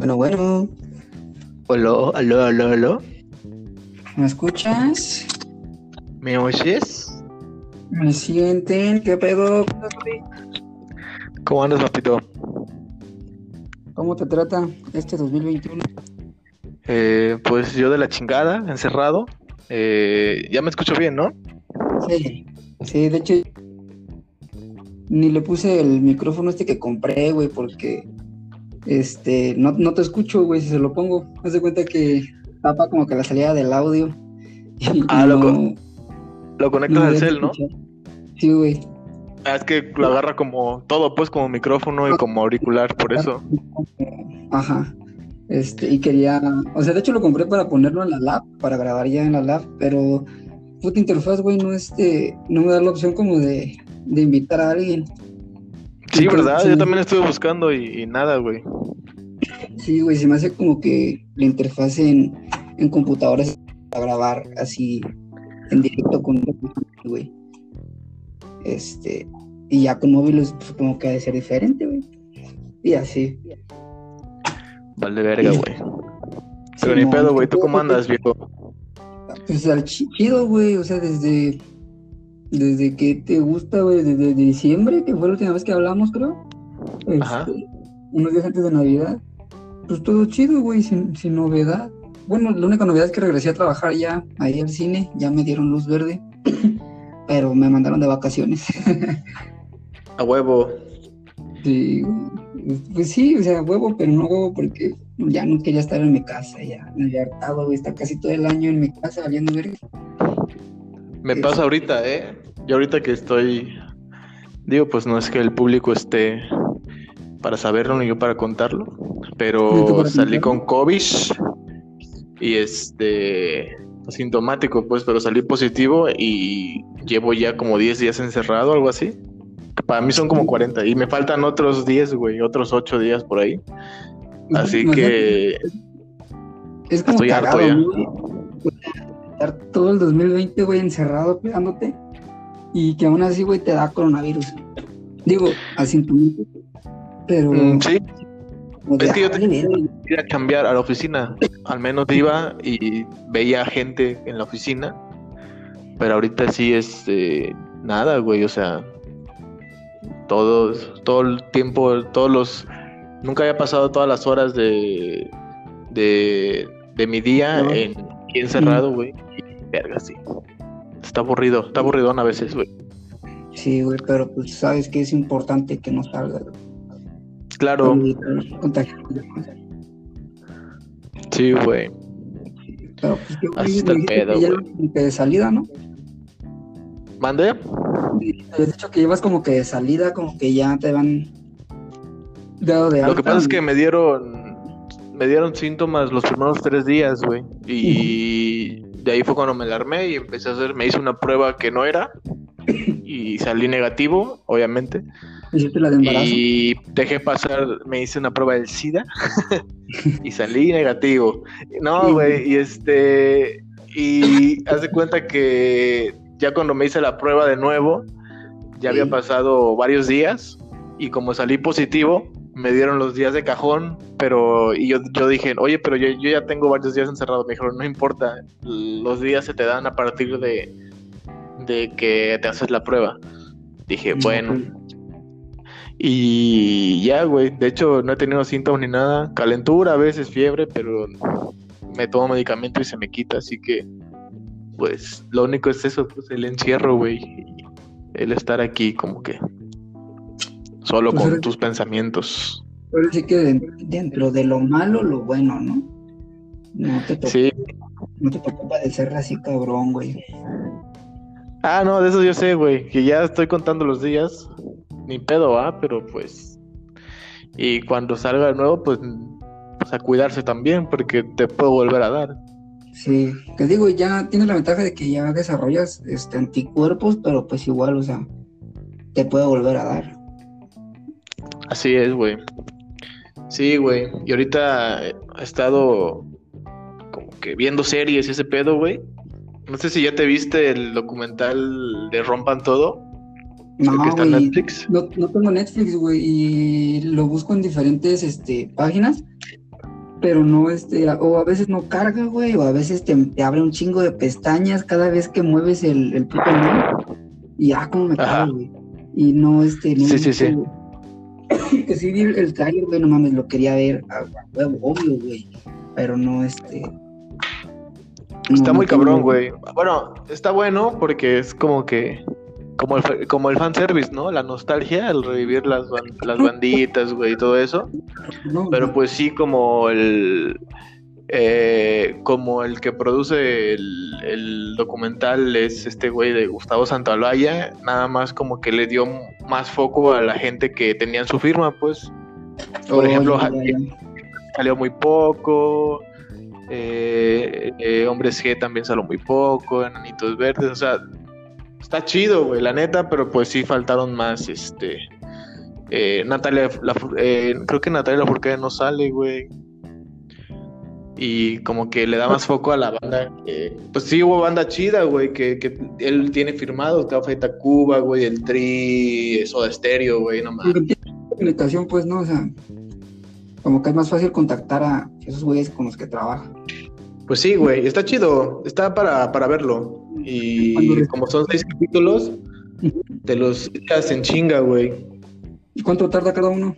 Bueno, bueno. Aló, aló, aló, aló. ¿Me escuchas? ¿Me oyes? ¿Me sienten? ¿Qué pedo? ¿Cómo andas, papito? ¿Cómo te trata este 2021? Eh, pues yo de la chingada, encerrado. Eh, ya me escucho bien, ¿no? Sí, sí, de hecho ni le puse el micrófono este que compré, güey, porque este no, no te escucho, güey, si se lo pongo. Haz de cuenta que tapa como que la salida del audio. y Ah, no- loco. Lo conectas no al cel, ¿no? Sí, güey. Ah, es que lo agarra como todo, pues como micrófono y como auricular, por eso. Ajá. Este, y quería, o sea, de hecho lo compré para ponerlo en la lab, para grabar ya en la lab, pero puta interfaz, güey, no este, no me da la opción como de, de invitar a alguien. Sí, ¿verdad? Yo también estuve buscando y, y nada, güey. Sí, güey, se me hace como que la interfaz en, en computadoras para grabar así en directo con güey. Este, y ya con móviles, pues como que ha de ser diferente, güey. Y así. Vale, verga, güey. Pero Sí, ni no, pedo, güey. ¿Tú ¿qué cómo andas, viejo? Pues al chi- chido, güey, o sea, desde, desde que te gusta, güey, desde diciembre, que fue la última vez que hablamos, creo. Este, Ajá. Unos días antes de Navidad. Pues todo chido, güey, sin, sin novedad. Bueno, la única novedad es que regresé a trabajar ya ahí al cine, ya me dieron luz verde, pero me mandaron de vacaciones. A huevo. Sí, pues sí, o sea, huevo, pero no huevo porque ya no quería estar en mi casa, ya me había hartado, güey, estar casi todo el año en mi casa valiendo verga. Me pasa ahorita, ¿eh? Yo ahorita que estoy... Digo, pues no es que el público esté para saberlo ni yo para contarlo, pero salí con COVID y este... Asintomático, pues, pero salí positivo y llevo ya como 10 días encerrado, algo así. Para mí son como 40 y me faltan otros 10, güey, otros 8 días por ahí. Así que Es como Estoy harto ya. Estar todo el 2020, güey, encerrado, cuidándote. Y que aún así, güey, te da coronavirus. Digo, asintomático. Pero. mm, sí, es que yo ah, te- vale, verga. ir a cambiar a la oficina. Al menos iba y veía gente en la oficina. Pero ahorita sí es eh, nada, güey. O sea, todos, todo el tiempo, todos los. Nunca había pasado todas las horas de. de, de mi día No. en, aquí encerrado, güey. Y verga, sí. Está aburrido, está aburridón a veces, güey. Sí, güey, pero pues sabes que es importante que no salgas. güey. Claro, sí, güey. Pero pues que, Así está el pedo, güey. de salida, ¿no? ¿Mande? Habías dicho que llevas como que de salida, como que ya te van dado de Lo que alta, pasa es que me dieron me dieron síntomas los primeros tres días, güey. Y de ahí fue cuando me alarmé y empecé a hacer, me hice una prueba que no era y salí negativo, obviamente. Hiciste la de embarazo. Y dejé pasar, me hice una prueba del SIDA y salí negativo. No, güey, y este, y haz de cuenta que ya cuando me hice la prueba de nuevo, ya había pasado varios días y como salí positivo, me dieron los días de cajón, pero y yo, yo dije, oye, pero yo, yo ya tengo varios días encerrado. Me dijeron, no importa, los días se te dan a partir de, de que te haces la prueba. Dije, bueno. Y ya, güey. De hecho, no he tenido síntomas ni nada. Calentura, a veces fiebre, pero me tomo medicamento y se me quita. Así que, pues, lo único es eso, pues, el encierro, güey. El estar aquí como que solo Pues con tus pensamientos. Pero sí que de- dentro de lo malo, lo bueno, ¿no? No te, tocó, Sí. no te tocó padecer así cabrón, güey. Ah, no, de eso yo sé, güey. Que ya estoy contando los días. Ni pedo, ah, pero pues. Y cuando salga de nuevo, pues, pues a cuidarse también, porque te puedo volver a dar. Sí, te digo, ya tienes la ventaja de que ya desarrollas este, anticuerpos, pero pues igual, o sea, te puede volver a dar. Así es, güey. Sí, güey. Y ahorita he estado como que viendo series y ese pedo, güey. No sé si ya te viste el documental de Rompan Todo. No, que está en güey, Netflix. no, no tengo Netflix, güey, y lo busco en diferentes este, páginas, pero no, este, o a veces no carga, güey, o a veces te, abre un chingo de pestañas cada vez que mueves el, el y ya como me cago, güey. Y no, este, no. Sí, sí, sí. que sí vi el trailer, güey, no mames, lo quería ver, obvio, güey, pero no, este. está muy cabrón, güey. Bueno, está bueno porque es como que como el, como el fanservice, ¿no? La nostalgia, el revivir las, las banditas, güey, y todo eso. Pero pues sí, como el. Eh, como el que produce el, documental es este güey de Gustavo Santaolalla, nada más como que le dio más foco a la gente que tenían su firma, pues. Por ejemplo, salió muy poco. Eh, eh, Hombres G también salió muy poco, Enanitos Verdes, o sea, está chido, güey, la neta, pero pues sí faltaron más, este... Eh, Natalia, eh, creo que Natalia Lafourcade no sale, güey. Y como que le da más foco a la banda. pues sí hubo banda chida, güey, que, que él tiene firmado, Café Tacuba, güey, el Tri, Soda Stereo, güey, no más. comunicación, pues, ¿no? O sea, como que es más fácil contactar a esos güeyes con los que trabaja. Pues sí, güey, está chido, está para, para verlo. Y como son seis capítulos, te los echas en chinga, güey. ¿Y cuánto tarda cada uno?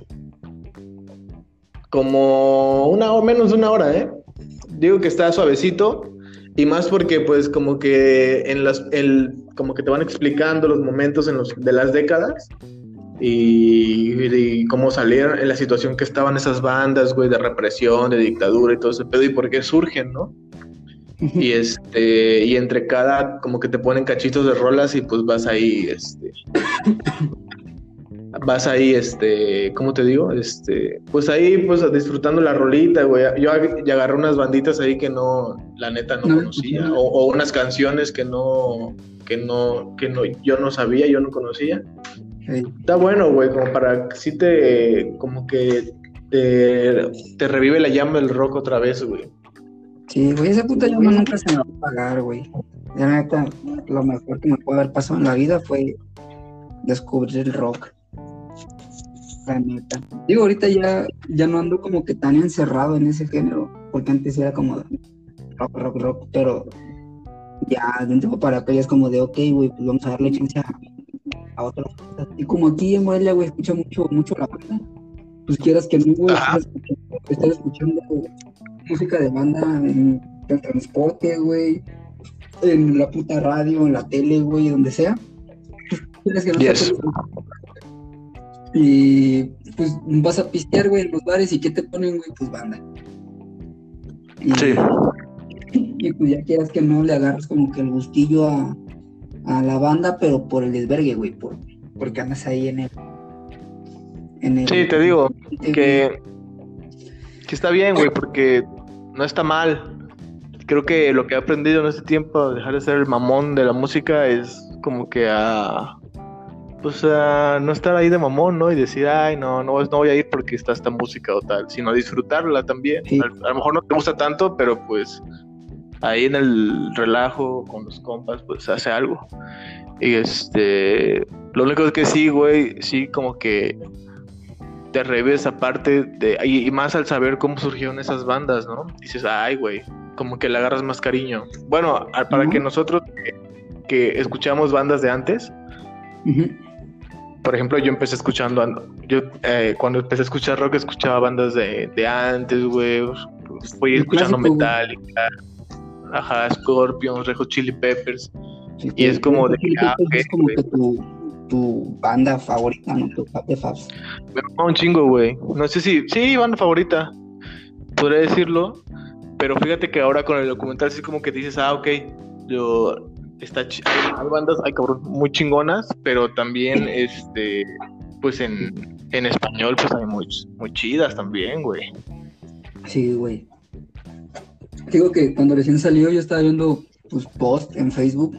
Como una o menos de una hora, ¿eh? Digo que está suavecito. Y más porque, pues, como que en las, el, como que te van explicando los momentos en los, de las décadas y, y, cómo salieron en la situación que estaban esas bandas, güey, de represión, de dictadura y todo ese pedo y por qué surgen, ¿no? Y este, y entre cada, como que te ponen cachitos de rolas y pues vas ahí, este. Vas ahí, este, ¿cómo te digo? Este, pues ahí, pues disfrutando la rolita, güey. Yo agarré unas banditas ahí que no, la neta no, conocía, o, unas canciones que no, que no, que no, yo no sabía, yo no conocía. Está bueno, güey, como para que sí te, como que te, te revive la llama del rock otra vez, güey. Sí, güey, esa puta llama nunca se me va a pagar, güey. La neta, lo mejor que me puede haber pasado en la vida fue descubrir el rock. La neta. Digo, ahorita ya, ya no ando como que tan encerrado en ese género, porque antes era como rock, rock, rock, pero ya de un tiempo para acá ya es como de, ok, güey, pues vamos a darle chance a, a otras cosas. Y como aquí en Morelia, güey, escucha mucho, mucho la banda, pues quieras que no, güey, estar escuchando música de banda en el transporte, güey, en la puta radio, en la tele, güey, donde sea. Y pues vas a pistear, güey, en los bares y ¿qué te ponen, güey? Pues banda. sí. Y pues ya quieras que no le agarres como que el gustillo a, a la banda, pero por el desvergue, güey, por, porque andas ahí en el, en el... Sí, te digo que, que está bien, güey, porque no está mal. Creo que lo que he aprendido en este tiempo a dejar de ser el mamón de la música es como que a pues a no estar ahí de mamón, ¿no? Y decir, ay, no, no, no voy a ir porque está esta música o tal, sino disfrutarla también. A, lo mejor no te gusta tanto, pero pues ahí en el relajo con los compas, pues hace algo. Y este, lo único es que sí, güey, sí como que te revives aparte de y, más al saber cómo surgieron esas bandas, ¿no? Dices, ay, güey, como que le agarras más cariño. Bueno, para que nosotros que, escuchamos bandas de antes, por ejemplo, yo empecé escuchando, yo eh, cuando empecé a escuchar rock escuchaba bandas de, de antes, güey, fui escuchando Metallica, ajá, Scorpions, Rejo Chili Peppers, y es como de... Ah, es como que tu tu banda favorita, ¿no? Tu de Fabs. Me gusta un chingo, güey. No sé si. Sí, banda favorita. Podría decirlo. Pero fíjate que ahora con el documental sí como que dices, ah, ok. Yo. Está hay, bandas, hay cabrón, muy chingonas, pero también, este. Pues en, en español, pues hay muy, muy chidas también, güey. Sí, güey. Digo que cuando recién salió yo estaba viendo pues post en Facebook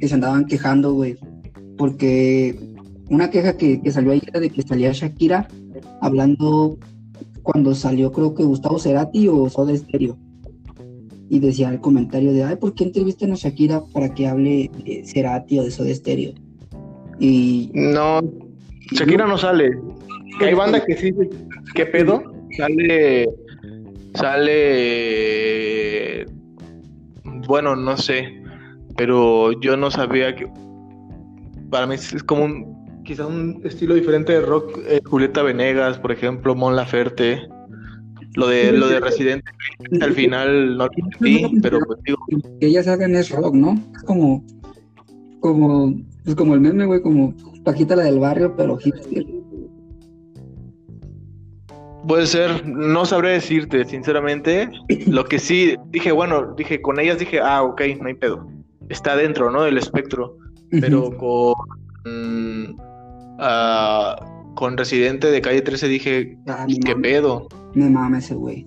que se andaban quejando, güey, porque una queja que, salió ahí era de que salía Shakira hablando cuando salió creo que Gustavo Cerati o Soda Stereo y decía el comentario de ay ¿por qué entrevistan a Shakira para que hable de Cerati o de Soda Stereo? y no Shakira no sale hay banda que sí ¿qué pedo? sale Sale. Bueno, no sé. Pero yo no sabía que. Para mí es como un. Quizá un estilo diferente de rock. eh, Julieta Venegas, por ejemplo, Mon Laferte. Lo de, lo de Residente. Al final no lo entendí, pero pues digo. que ellas hagan es rock, ¿no? Es como, como, pues como el meme, güey, como Paquita la del barrio, pero hipster. Puede ser, no sabré decirte, sinceramente. Lo que sí dije, bueno, dije, con ellas dije, ah, ok, no hay pedo. Está dentro, ¿no? Del espectro. Pero con. mm, ah, con Residente de calle 13 dije, Ah, me ¿qué pedo? Me mama ese güey.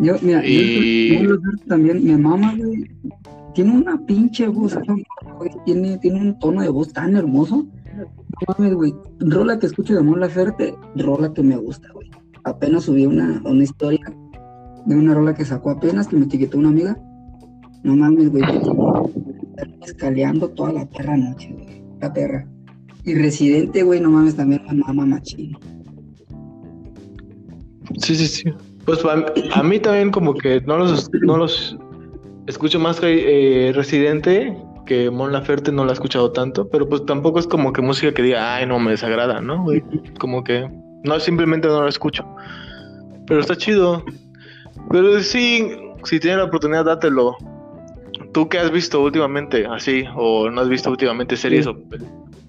Yo, mira, yo- Y- yo, también me mama, güey. Tiene una pinche voz, güey, tiene, tiene un tono de voz tan hermoso. No mames, güey. Rola que escucho de Mon Laferte, rola que me gusta, güey. Apenas subí una, una historia de una rola que sacó apenas, que me etiquetó una amiga. No mames, güey. Escaleando toda la perra noche, güey. La perra. Y Residente, güey, no mames, también me mama machín. Sí, sí, sí. Pues a, a mí también como que no los, no los escucho más que eh, Residente, que Mon Laferte no la he escuchado tanto, pero pues tampoco es como que música que diga, ay, no me desagrada, ¿no? güey? Como que no, simplemente no la escucho. Pero está chido. Pero sí, si tienes la oportunidad, dátelo. ¿Tú qué has visto últimamente? Así, o no has visto últimamente series o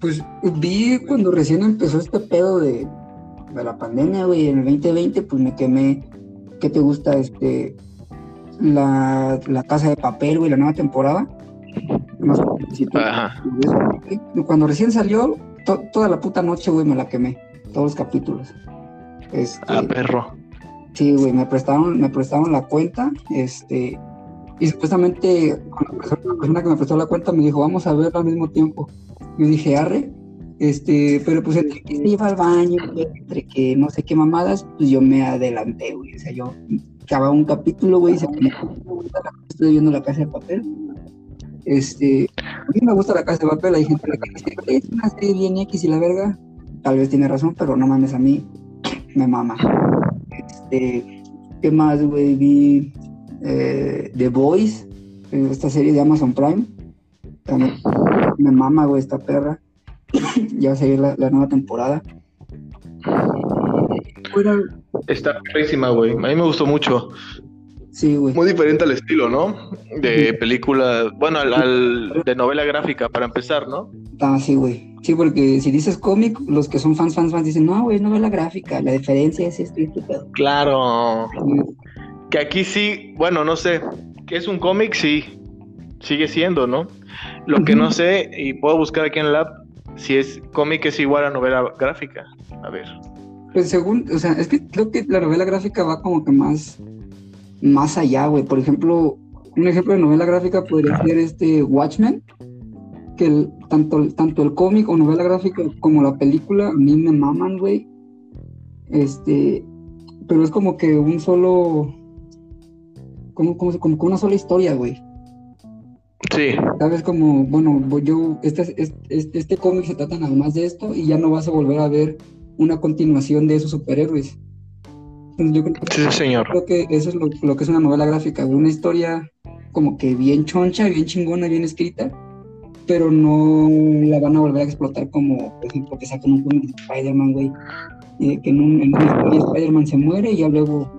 Pues vi cuando recién empezó este pedo de, de la pandemia, güey, en el 2020, pues me quemé. ¿Qué te gusta? Este. La, la Casa de Papel, güey, la nueva temporada. Más si tú- Ajá. Cuando recién salió, to- toda la puta noche, güey, me la quemé. Todos los capítulos. Este, Ah, perro. Sí, güey, me prestaron, me prestaron la cuenta, este, y supuestamente la persona, la persona que me prestó la cuenta me dijo, vamos a verla al mismo tiempo. Yo dije, arre, este, pero pues entre que se iba al baño, entre que no sé qué mamadas, pues yo me adelanté, güey, o sea, yo acababa un capítulo, güey, y se me estoy viendo la casa de papel. Este, a mí me gusta la casa de papel, hay gente que dice, "Güey, es una serie bien X y la verga, tal vez tiene razón, pero no mames, a mí me mama. Este, ¿qué más, güey? Vi eh, The eh, esta serie de Amazon Prime. También me mama, güey, esta perra. Ya va a salir la, la nueva temporada. Está perrísima, güey. A mí me gustó mucho. Sí, güey. Muy diferente al estilo, ¿no? De película, bueno, al, al- de novela gráfica, para empezar, ¿no? Ah, sí, güey. Sí, porque si dices cómic, los que son fans, fans, fans dicen, no, güey, novela gráfica, la diferencia es esto y esto, pedo. Claro. Que aquí sí, bueno, no sé, que es un cómic, sí, sigue siendo, ¿no? Lo que no sé, y puedo buscar aquí en el app, si es cómic es igual a novela gráfica. A ver. Pues según, o sea, es que creo que la novela gráfica va como que más, más allá, güey. Por ejemplo, un ejemplo de novela gráfica podría ser este Watchmen, que el- tanto, tanto el cómic o novela gráfica como la película a mí me maman, güey. Este, pero es como que un solo, como, como, como que una sola historia, güey. Sí, ¿Sabes? Como, bueno, yo, este, este, este cómic se trata nada más de esto y ya no vas a volver a ver una continuación de esos superhéroes. Yo creo que, sí, señor. creo que eso es lo, lo que es una novela gráfica, una historia como que bien choncha, bien chingona, bien escrita, pero no la van a volver a explotar como, por ejemplo, que sacan un cómic de Spider-Man, güey, eh, que en, un, en una historia Spider-Man se muere y ya luego,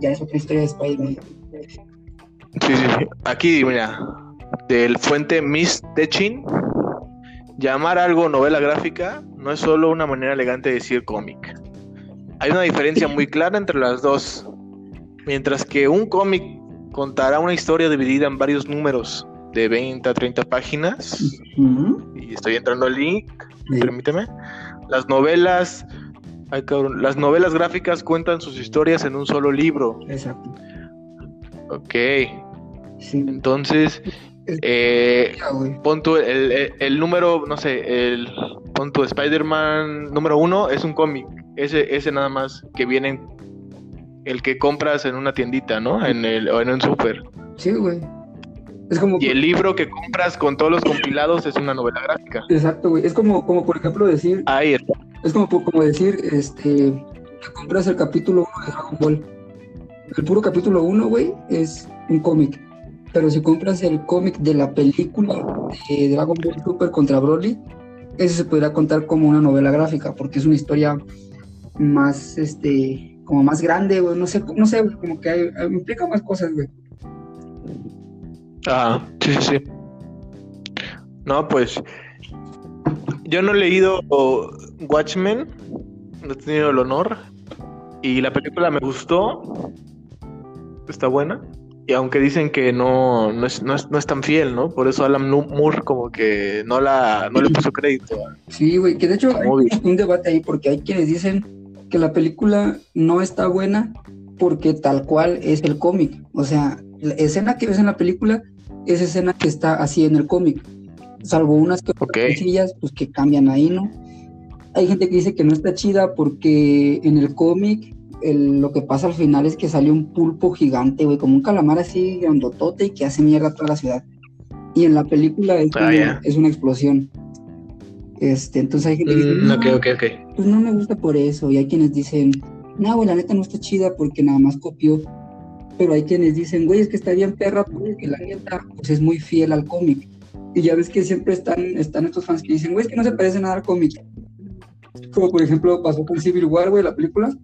ya es otra historia de Spider-Man. Sí, sí, sí. Aquí, mira, del fuente Miss Techin, llamar algo novela gráfica no es solo una manera elegante de decir cómic. Hay una diferencia muy clara entre las dos. Mientras que un cómic contará una historia dividida en varios números de 20 a 30 páginas, y estoy entrando al link, Sí. permíteme. Las novelas, las novelas gráficas cuentan sus historias en un solo libro. Exacto. Ok, Sí. entonces, eh, pon tú el, el- el número, no sé, el pon tu Spider-Man número uno es un cómic. Ese, ese nada más que viene el que compras en una tiendita, ¿no? En el, o en un súper. Sí, güey. Es como. Y el libro que compras con todos los compilados es una novela gráfica. Exacto, güey. Es como, como por ejemplo decir. Ahí está. Es como, como decir, este. Que compras el capítulo 1 de Dragon Ball. El puro capítulo 1, güey, es un cómic. Pero si compras el cómic de la película de Dragon Ball Super contra Broly, ese se podría contar como una novela gráfica, porque es una historia más, este, como más grande, güey, no sé, no sé, como que hay, implica más cosas, güey. Ah, sí, sí, sí. No, pues yo no he leído Watchmen, no he tenido el honor, y la película me gustó, está buena, y aunque dicen que no, no, es, no, es, tan fiel, ¿no? Por eso Alan Moore como que no, la, no le puso crédito. Sí, güey, que de hecho hay un debate ahí porque hay quienes dicen que la película no está buena porque tal cual es el cómic. O sea, la escena que ves en la película es escena que está así en el cómic. Salvo unas que sencillas, pues que cambian ahí, ¿no? Hay gente que dice que no está chida porque en el cómic lo que pasa al final es que sale un pulpo gigante, güey, como un calamar así grandotote y que hace mierda a toda la ciudad. Y en la película es, ah, una, es una explosión. Este, entonces hay gente que dice, mm, no, pues no me gusta por eso. Y hay quienes dicen, no, güey, la neta no está chida porque nada más copió. Pero hay quienes dicen, güey, es que está bien perra porque la neta pues es muy fiel al cómic. Y ya ves que siempre están, están estos fans que dicen, güey, es que no se parece nada al cómic. Como por ejemplo pasó con Civil War, güey, la película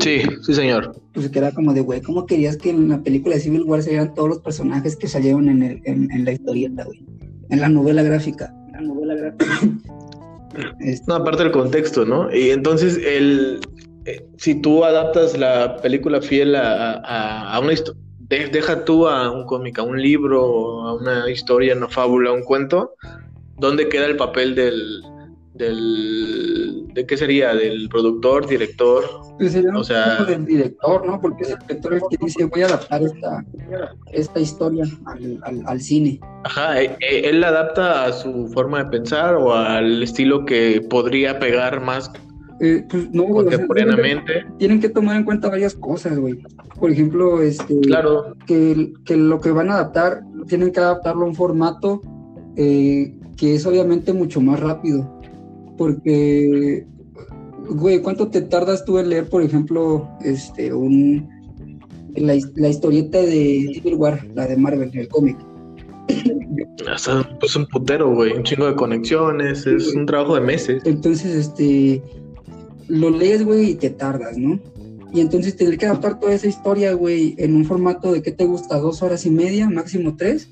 sí, sí, señor. Pues que era como de, güey, ¿cómo querías que en la película de Civil War salieran todos los personajes que salieron en, el, en, la historieta, güey? En la novela gráfica. La novela gráfica. No, aparte del contexto, ¿no? Y entonces, el, eh, si tú adaptas la película fiel a, a, una historia, deja tú a un cómic, a un libro, a una historia, una fábula, un cuento, ¿dónde queda el papel del, del de qué sería del productor director pues sería o sea del director no porque es el director el que dice voy a adaptar esta esta historia al, al, cine ajá e, e, él la adapta a su forma de pensar o al estilo que podría pegar más eh, pues no, contemporáneamente. tienen que tomar en cuenta varias cosas, güey. Por ejemplo, este, claro. que, que, lo que van a adaptar, tienen que adaptarlo a un formato eh, que es obviamente mucho más rápido porque, güey, ¿cuánto te tardas tú en leer, por ejemplo, este, un, la, historieta de Civil War, la de Marvel, el cómic? Es pues un putero, güey, un chingo de conexiones, es un trabajo de meses. Entonces, este, lo lees, güey, y te tardas, ¿no? Y entonces tener que adaptar toda esa historia, güey, en un formato de, ¿qué te gusta? Dos horas y media, máximo tres,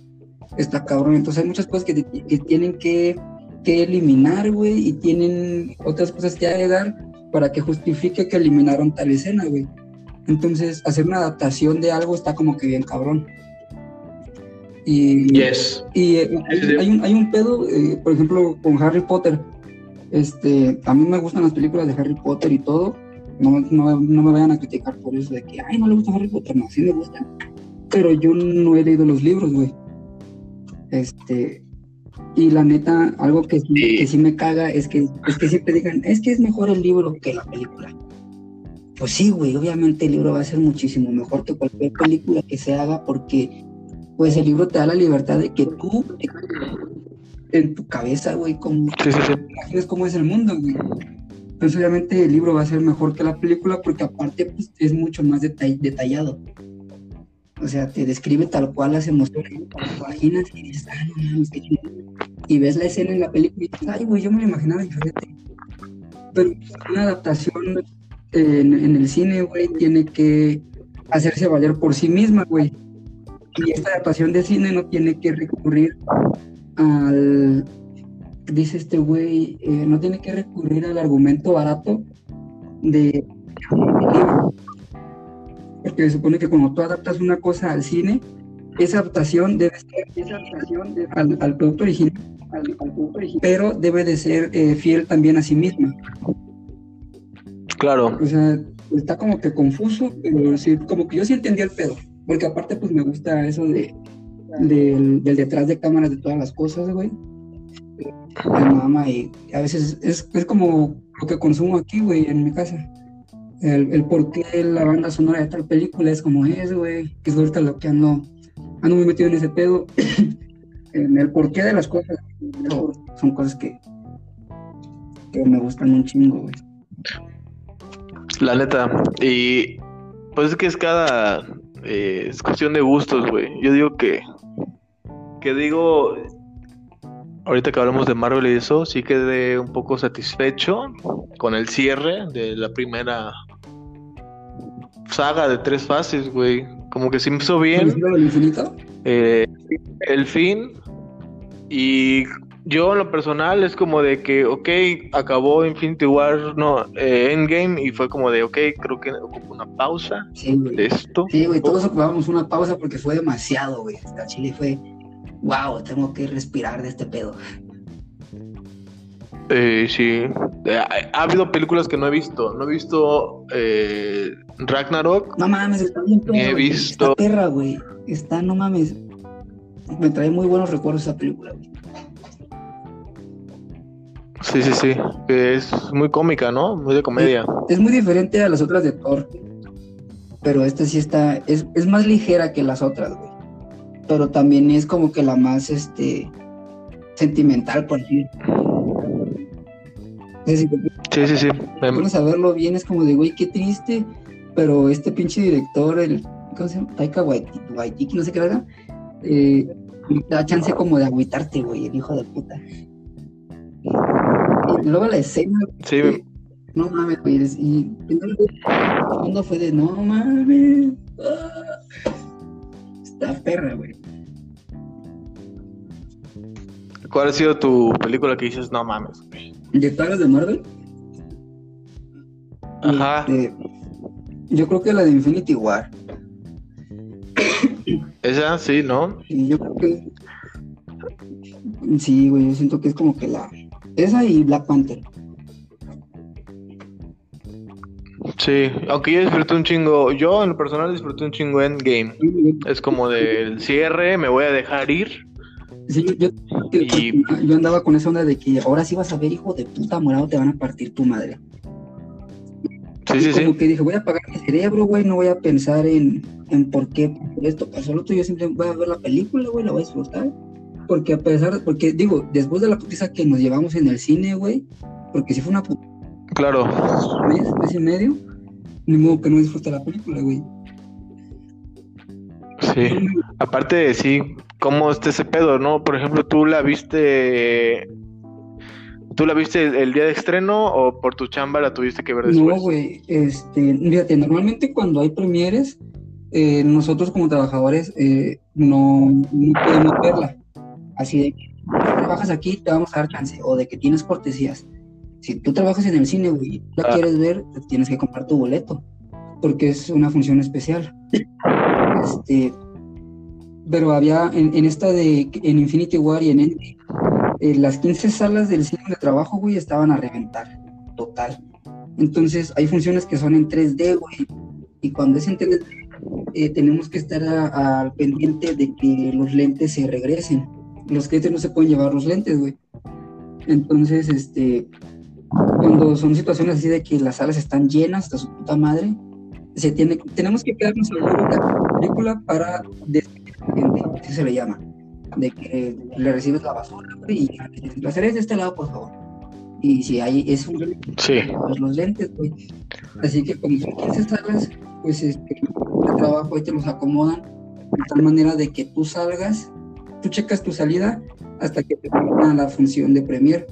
está cabrón. Entonces hay muchas cosas que, que tienen que que eliminar, güey, y tienen otras cosas que agregar para que justifique que eliminaron tal escena, güey. Entonces, hacer una adaptación de algo está como que bien cabrón. Y, yes. y eh, hay, un, hay un pedo, eh, por ejemplo, con Harry Potter. Este, a mí me gustan las películas de Harry Potter y todo. No, no, no me vayan a criticar por eso de que, ay, no le gusta Harry Potter. No, sí me gusta. Pero yo no he leído los libros, güey. Este, y la neta, algo que sí, que sí me caga es que, es que siempre digan, es que es mejor el libro que la película. Pues sí, güey, obviamente el libro va a ser muchísimo mejor que cualquier película que se haga porque pues el libro te da la libertad de que tú en tu cabeza, güey, como imagines cómo es el mundo, güey. Entonces obviamente el libro va a ser mejor que la película porque aparte pues, es mucho más detallado. O sea, te describe tal cual las emociones, imaginas y dices, ah, no Y ves la escena en la película y dices, ay, güey, yo me lo imaginaba diferente. Pero una adaptación en, el cine, güey, tiene que hacerse valer por sí misma, güey. Y esta adaptación de cine no tiene que recurrir al, dice este güey, eh, no tiene que recurrir al argumento barato de porque se supone que cuando tú adaptas una cosa al cine, esa adaptación debe ser esa adaptación al, producto original, pero debe de ser eh, fiel también a sí misma. Claro. O sea, está como que confuso, pero sí, como que yo sí entendí el pedo, porque aparte pues me gusta eso de del, detrás de cámaras de todas las cosas, güey. La mamá y a veces es, es como lo que consumo aquí, güey, en mi casa el, el por qué la banda sonora de tal película es como es, güey, que es ahorita lo que ando, ando muy metido en ese pedo, en el porqué de las cosas, son cosas que, que me gustan un chingo, güey. La neta, y Pues es que es cada. eh, es cuestión de gustos, güey. Yo digo que. Que digo. Ahorita que hablamos de Marvel y eso, sí quedé un poco satisfecho con el cierre de la primera saga de tres fases, güey. Como que se me hizo ¿El bien. giro del infinito? eh, el fin. Y yo en lo personal es como de que, ok, acabó Infinity War, no, eh, Endgame, y fue como de, ok, creo que ocupo una pausa Sí, de esto. Sí, güey, todos ocupábamos una pausa porque fue demasiado, güey. Hasta Chile fue, wow, tengo que respirar de este pedo. Eh, sí, Eh, ha, ha habido películas que no he visto. No he visto eh, Ragnarok. No mames, está bien perra, He visto- Está perra, güey. Está, no mames. Me trae muy buenos recuerdos esa película, güey. Sí, sí, sí. es muy cómica, ¿no? Muy de comedia. Es muy diferente a las otras de Thor. Pero esta sí está, es, es más ligera que las otras, güey. Pero también es como que la más, este, sentimental, por decir, Sí, sí, sí. Em, pones a verlo bien, es como de, güey, qué triste, pero este pinche director, el, ¿cómo se llama? Taika Waititi, no sé qué haga, eh, te da chance como de agüitarte, güey, el hijo de puta. Y luego la escena, sí, güey, no mames, güey, y el segundo fue de, no mames, ah, está perra, güey. ¿cuál ha sido tu película que dices, no mames? güey"? ¿De todas de Marvel? Ajá. Este, yo creo que la de Infinity War. Esa, sí, ¿no? Y yo creo que. Sí, güey, yo siento que es como que la. Esa y Black Panther. Sí, aunque yo disfruté un chingo, yo en lo personal disfruté un chingo Endgame. Es como del cierre, me voy a dejar ir. Sí, yo, yo, Y- yo andaba con esa onda de que ahora sí vas a ver, hijo de puta morado, te van a partir tu madre. Sí, sí, como sí. que dije, voy a apagar mi cerebro, güey, no voy a pensar en, en por qué esto pasó lo otro. Yo siempre voy a ver la película, güey, la voy a disfrutar. Porque a pesar, porque digo, después de la putiza que nos llevamos en el cine, güey, porque sí fue una puta Claro. mes, mes y medio, ni modo que no disfrute la película, güey. Sí. Aparte, sí, ¿cómo está ese pedo, no? Por ejemplo, tú la viste. ¿Tú la viste el, el día de estreno o por tu chamba la tuviste que ver después? No, güey, este, fíjate, normalmente cuando hay premieres, eh, nosotros como trabajadores eh, no, no podemos verla. Así de que trabajas aquí, te vamos a dar chance, o de que tienes cortesías. Si tú trabajas en el cine, güey, y la Ah. quieres ver, tienes que comprar tu boleto, porque es una función especial. Este, pero había en, en esta de en Infinity War y en Endgame, eh, las 15 salas del cine de trabajo, güey, estaban a reventar, total. Entonces, hay funciones que son en 3D, güey, y cuando es en 3D, eh, tenemos que estar al pendiente de que los lentes se regresen. Los clientes no se pueden llevar los lentes, güey. Entonces, este, cuando son situaciones así de que las salas están llenas hasta su puta madre, se tiene, tenemos que quedarnos de la película para así se le llama. De que le recibes la basura, y ya, las de este lado, por favor. Y si hay, es un Sí. pues, los lentes, güey. Así que como son 15 salas, pues este, el trabajo ahí te los acomodan de tal manera de que tú salgas, tú checas tu salida hasta que te termina la función de premier.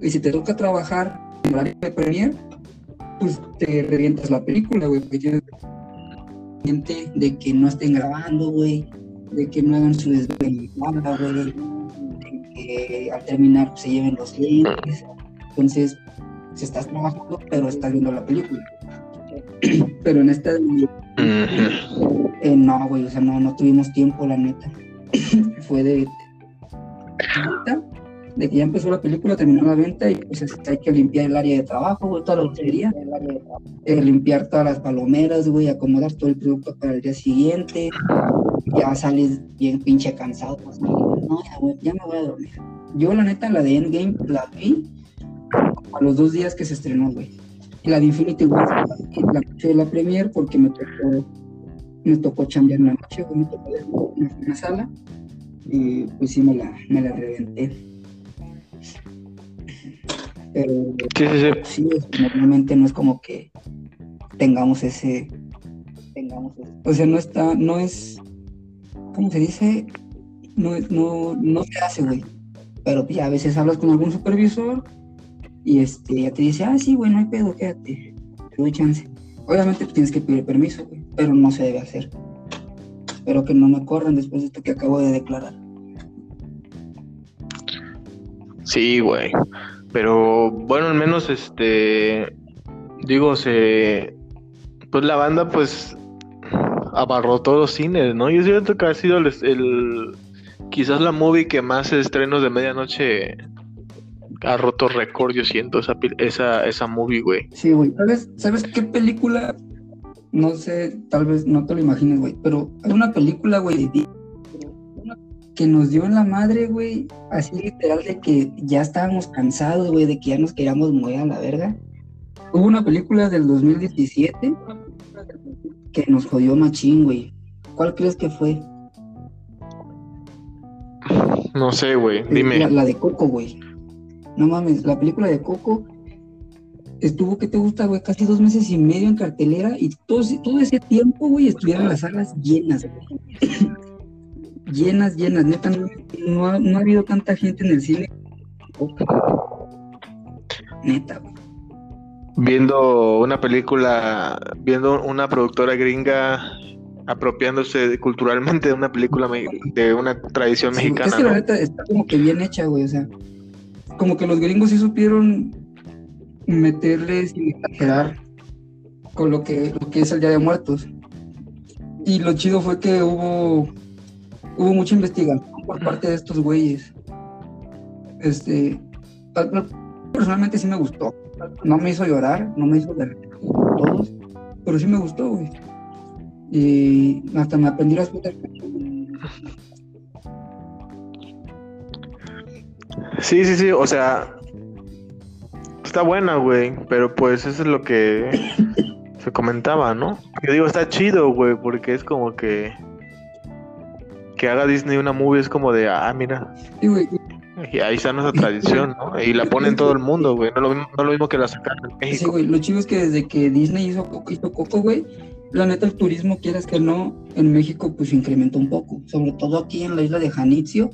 Y si te toca trabajar en horario de premier, pues te revientas la película, güey, porque tienes pendiente de que no estén grabando, güey, de que no hagan su desvelada, güey, de que al terminar pues, se lleven los lentes. Entonces, si estás trabajando, pero estás viendo la película. Pero en esta, eh, no, güey, o sea, no, no tuvimos tiempo, la neta. Fue de, de, de que ya empezó la película, terminó la venta y pues es- hay que limpiar el área de trabajo, toda la lotería, limpiar todas las palomeras, güey, acomodar todo el producto para el día siguiente. Ya sales bien pinche cansado, pues, no, ya, güey, ya me voy a dormir. Yo, la neta, la de Endgame la vi a los dos días que se estrenó, güey. Y la de Infinity War la noche de la premier porque me tocó, me tocó chambear en la noche, me tocó una, una sala y pues sí me la, me la reventé. Pero Sí, sí, sí. sí, es- normalmente no es como que tengamos ese, tengamos eso. O sea, no está, no es, ¿cómo se dice? No, no, no se hace, güey. Pero ya a veces hablas con algún supervisor y este, ya te dice, ah, sí, güey, no hay pedo, quédate, te doy chance. Obviamente tienes que pedir permiso, güey, pero no se debe hacer. Espero que no me corran después de esto que acabo de declarar. Sí, güey. Pero bueno, al menos este digo, se pues la banda pues abarrotó los cines, ¿no? Yo siento que ha sido el, quizás la movie que más estrenos de medianoche ha roto récord, yo siento esa esa esa movie, güey. Sí, güey. ¿Sabes, ¿Sabes qué película? No sé, tal vez no te lo imagines, güey, pero hay una película, güey, de que nos dio en la madre, güey, así literal de que ya estábamos cansados, güey, de que ya nos queríamos mover a la verga. Hubo una película del 2017 que nos jodió machín, güey. ¿Cuál crees que fue? No sé, güey, dime. La, la, de Coco, güey. No mames, la película de Coco estuvo, ¿qué te gusta, güey? Casi dos meses y medio en cartelera y todo, todo ese tiempo, güey, estuvieron las salas llenas, güey llenas, llenas, neta, no, ha, no ha habido tanta gente en el cine. Neta, Viendo una película, viendo una productora gringa apropiándose culturalmente de una película de una tradición mexicana. Es que la neta está como que bien hecha, güey, o sea, como que los gringos sí supieron meterles y exagerar con lo que, lo que es el Día de Muertos. Y lo chido fue que hubo hubo mucha investigación por parte de estos güeyes. Este, personalmente sí me gustó. No me hizo llorar, no me hizo ver todos, pero sí me gustó, güey. Y hasta me aprendí las putas. Sí, sí, sí, o sea, está buena, güey, pero pues eso es lo que se comentaba, ¿no? Yo digo, está chido, güey, porque es como que que haga Disney una movie es como de, ah, mira. Y ahí está nuestra tradición, ¿no? Y la ponen todo el mundo, güey. No lo mismo, no lo mismo que la sacaron en México. Sí, güey. Lo chido es que desde que Disney hizo Coco, hizo Coco, güey, la neta el turismo, quieras que no, en México pues incrementó un poco. Sobre todo aquí en la isla de Janitzio,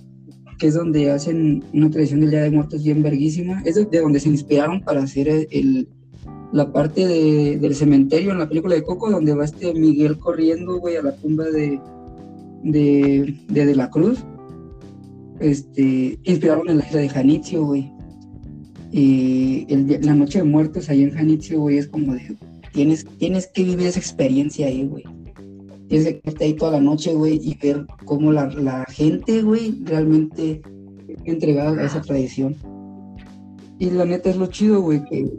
que es donde hacen una tradición del Día de Muertos bien verguísima. Es de donde se inspiraron para hacer el, la parte de, del cementerio en la película de Coco, donde va este Miguel corriendo, güey, a la tumba de, de, de, la Cruz, este, inspiraron en la isla de Janitzio, güey. Y la noche de muertos ahí en Janitzio, güey, es como de, tienes, tienes que vivir esa experiencia ahí, güey. Tienes que quedarte ahí toda la noche, güey, y ver cómo la, la gente, güey, realmente entregada a esa tradición. Y la neta es lo chido, güey, que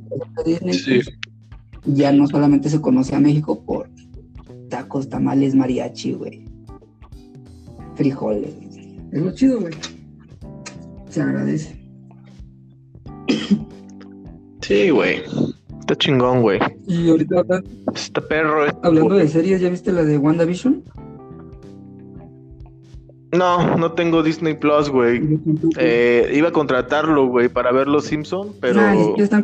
Disney pues, ya no solamente se conoce a México por tacos, tamales, mariachi, güey frijoles. Es lo chido, güey. Se agradece. Sí, güey. Está chingón, güey. Y ahorita Este perro. Hablando de series, ¿ya viste la de WandaVision? No, no tengo Disney Plus, güey. Eh, iba a contratarlo, güey, para ver Los Simpson, pero están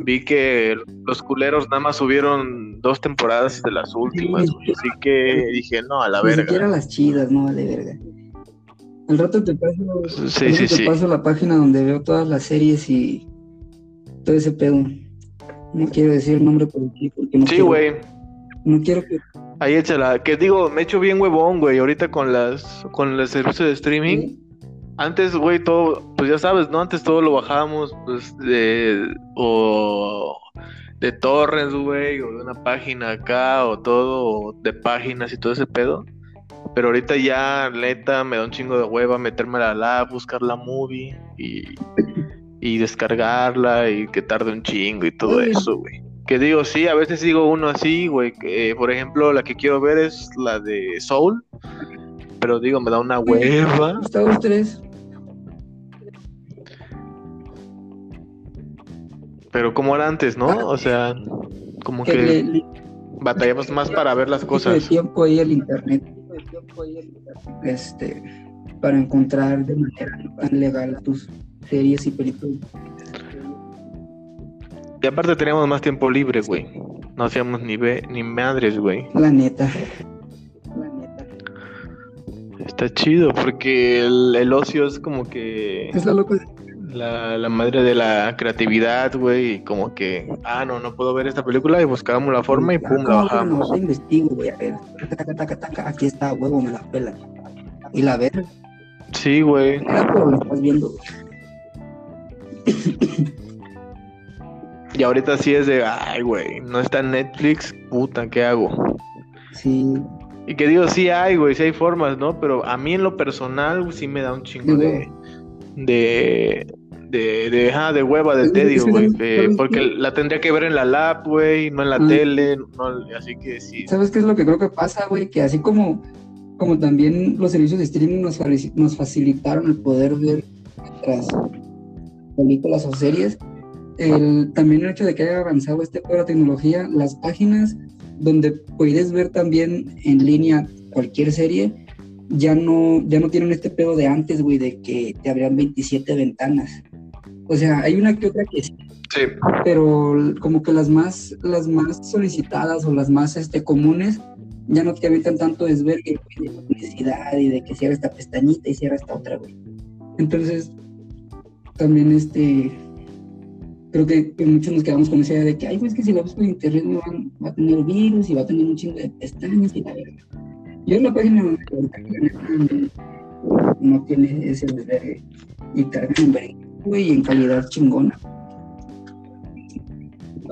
vi que los culeros nada más subieron dos temporadas de las últimas, Así que dije, no, a la Ni verga. siquiera las chidas, no, de verga. Al rato te paso, sí, sí, te paso la página donde veo todas las series y todo ese pedo. No quiero decir el nombre por aquí porque no Sí, güey. No quiero que Ahí échala. Que digo, me echo bien huevón, güey, ahorita con las con los servicios de streaming. Antes, güey, todo, pues ya sabes, ¿no? Antes todo lo bajábamos, pues, de, o de torrents, güey, o de una página acá, o todo, o de páginas y todo ese pedo. Pero ahorita ya, neta, me da un chingo de hueva meterme a la lab, buscar la movie y, y descargarla y que tarde un chingo y todo eso, güey. Que digo, sí, a veces digo uno así, güey. Que, por ejemplo, la que quiero ver es la de Soul. Pero digo, me da una hueva. Estamos tres. Pero como era antes, ¿no? O sea, como que, batallamos más para ver las cosas. De tiempo ahí el internet. Este, para encontrar de manera tan legal tus series y películas. Y aparte tenemos más tiempo libre, güey. no hacíamos ni, ve, ni madres, güey. La neta. La neta. Está chido porque el, el ocio es como que Es la loca. la, la madre de la creatividad, güey. Y como que, ah, no, no puedo ver esta película y buscábamos la forma y pum, la No, bajamos. No, no, investigo, güey. A ver. Taca, taca, taca. Aquí está, huevo, me la pela. Y la ver. Sí, güey. La estás viendo. Y ahorita sí es de, ay, güey, no está en Netflix, puta, ¿qué hago? Sí. Y que digo, sí hay, güey, sí hay formas, ¿no? Pero a mí en lo personal sí me da un chingo de... De... De, de, ajá, de hueva, de tedio, güey. ¿sabes- de- sabes porque la tendría que ver en la lap, güey, no en la Ah. tele. No, así que sí. ¿Sabes qué es lo que creo que pasa, güey? Que así como, como también los servicios de streaming nos facilitaron el poder ver nuestras películas o series, el, también el hecho de que haya avanzado este la tecnología, las páginas donde puedes ver también en línea cualquier serie, ya no, ya no tienen este pedo de antes, güey, de que te abrían 27 ventanas. O sea, hay una que otra que sí Sí. pero como que las más las más solicitadas o las más este comunes ya no te avientan tanto desvergue güey, de publicidad y de que cierra esta pestañita y cierra esta otra güey entonces también este creo que, que muchos nos quedamos con esa idea de que ay güey es que si la busco en internet van, va a tener virus y va a tener un chingo de pestañas y la verga yo en la página no tiene ese desvergue y cargan en verga güey y en calidad chingona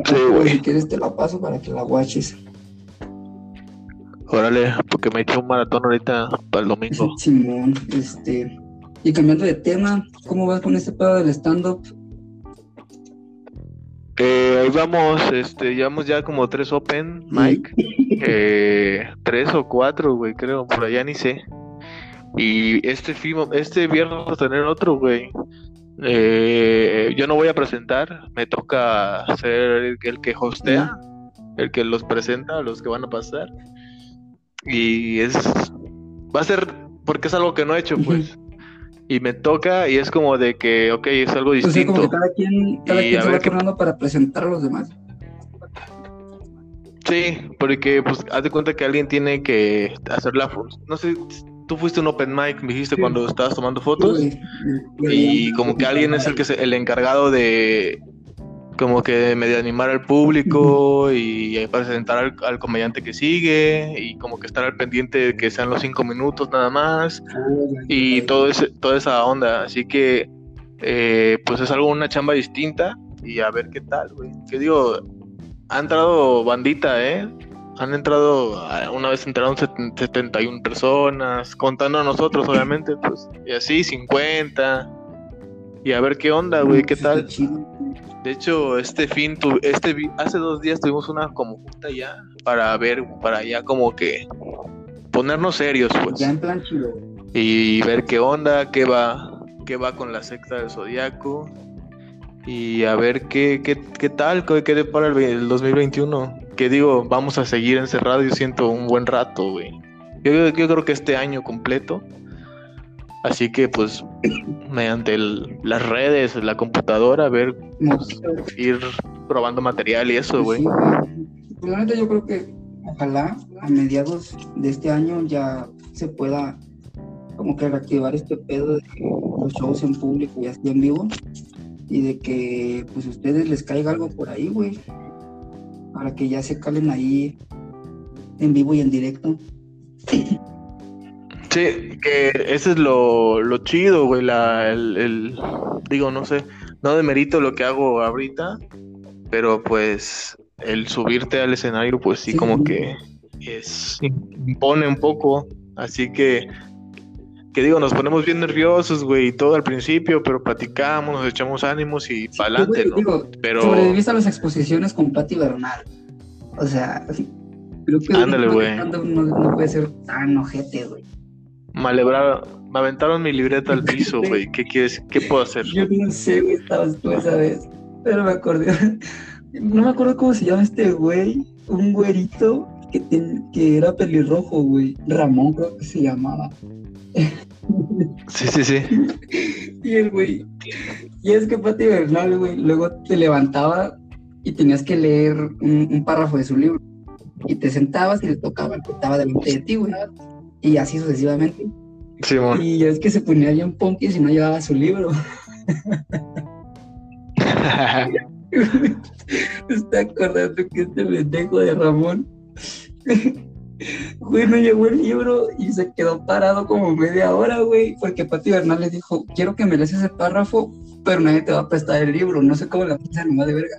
Sí, güey. Si quieres te la paso para que la guaches. Órale, porque me eché un maratón ahorita para el domingo. Simón, este. Y cambiando de tema, ¿cómo vas con este pedo del stand-up? Eh, ahí vamos, este, llevamos ya como tres open, Mike. Eh, tres o cuatro, güey, creo, por allá ni sé. Y este, este viernes vamos a tener otro, güey. Eh, yo no voy a presentar, me toca ser el, el que hostea, el que los presenta, los que van a pasar. Y es, va a ser, porque es algo que no he hecho, pues. Y me toca y es como de que, ok, es algo O sea, como distinto. que cada quien, cada quien a se va turnando para presentar a los demás. Sí, porque pues haz de cuenta que alguien tiene que hacer la foto. No sé, tú fuiste un open mic, me dijiste Sí. cuando estabas tomando fotos. Y como que alguien es el que se- el encargado de como que medio animar al público y presentar al, al comediante que sigue y como que estar al pendiente de que sean los cinco minutos nada más y todo ese, toda esa onda. Así que eh, pues es algo, una chamba distinta y a ver qué tal, güey. Que digo, ha entrado bandita, ¿eh? Han entrado, ah, una vez entraron seten- 71 personas, contando a nosotros, obviamente, pues, y así 50. Y a ver qué onda, güey, qué tal. De hecho, este fin, tu- este hace dos días tuvimos una como junta ya para ver, para ya como que ponernos serios, pues Ya en plan chido. y ver qué onda, qué va, qué va con la secta del zodiaco y a ver qué, qué, qué tal, qué, qué depara el, el 2021. Que digo, vamos a seguir encerrados, yo siento un buen rato, güey. Yo, yo creo que este año completo. Así que pues mediante el- las redes, la computadora, a ver, Pues, ir probando material y eso, güey. sí, güey. Pues la neta yo creo que ojalá a mediados de este año ya se pueda como que reactivar este pedo de los shows en público y así en vivo y de que pues a ustedes les caiga algo por ahí, güey, para que ya se calen ahí en vivo y en directo. Sí, que ese es lo, lo chido, güey, la, el, el- digo, no sé, no demerito lo que hago ahorita, pero pues el subirte al escenario, pues sí, Sí. como que es, impone un poco, así que, que digo, nos ponemos bien nerviosos, güey, y todo al principio, pero platicamos, nos echamos ánimos y para adelante, ¿no? digo, Pero, sobreviviste a las exposiciones con Patti Bernal. O sea, creo que Ándale, güey. no, no puede ser tan ojete, güey. Me, alebraron- me aventaron mi libreta al piso, güey, ¿qué quieres, qué puedo hacer? Yo no sé, güey, estabas tú esa vez. Pero me acordé. No me acuerdo cómo se llama este güey. Un güerito que, ten- que era pelirrojo, güey. Ramón creo que se llamaba. Sí, sí, sí. Y el güey. Y es que Pati Bernal, güey, luego te levantaba y tenías que leer un, párrafo de su libro. Y te sentabas y le tocaba, estaba delante de ti, güey. Y así sucesivamente. Sí, y es que se ponía bien punky si no llevaba su libro. Está acordando que este pendejo de Ramón, güey, no llegó el libro y se quedó parado como media hora, güey, porque Pati Bernal le dijo, quiero que me lees ese párrafo, pero nadie te va a prestar el libro, no sé cómo la piensa nomás de verga.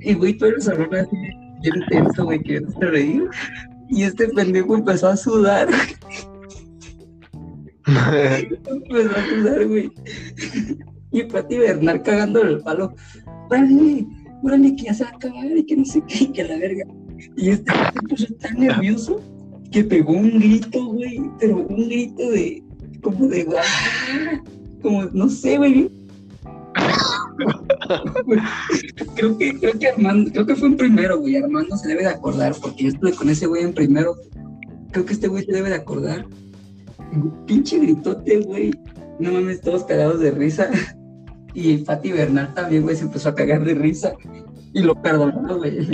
Y güey, todo el salón así, bien tenso, güey, queriéndose reír. Y este pendejo empezó a sudar. empezó a sudar, güey. Y Pati Bernal cagando el palo. Órale, órale, que ya se va a acabar y que no sé qué, que la verga. Y este se puso tan nervioso que pegó un grito, güey, pero un grito de, como de, como, no sé, güey, creo que, creo que Armando, creo que fue en primero, güey. Armando se debe de acordar, porque yo estuve con ese güey en primero. Creo que este güey se debe de acordar. Pinche gritote, güey. No mames, todos cagados de risa. Y Fati Bernal también, güey, se empezó a cagar de risa. Y lo perdonó, güey.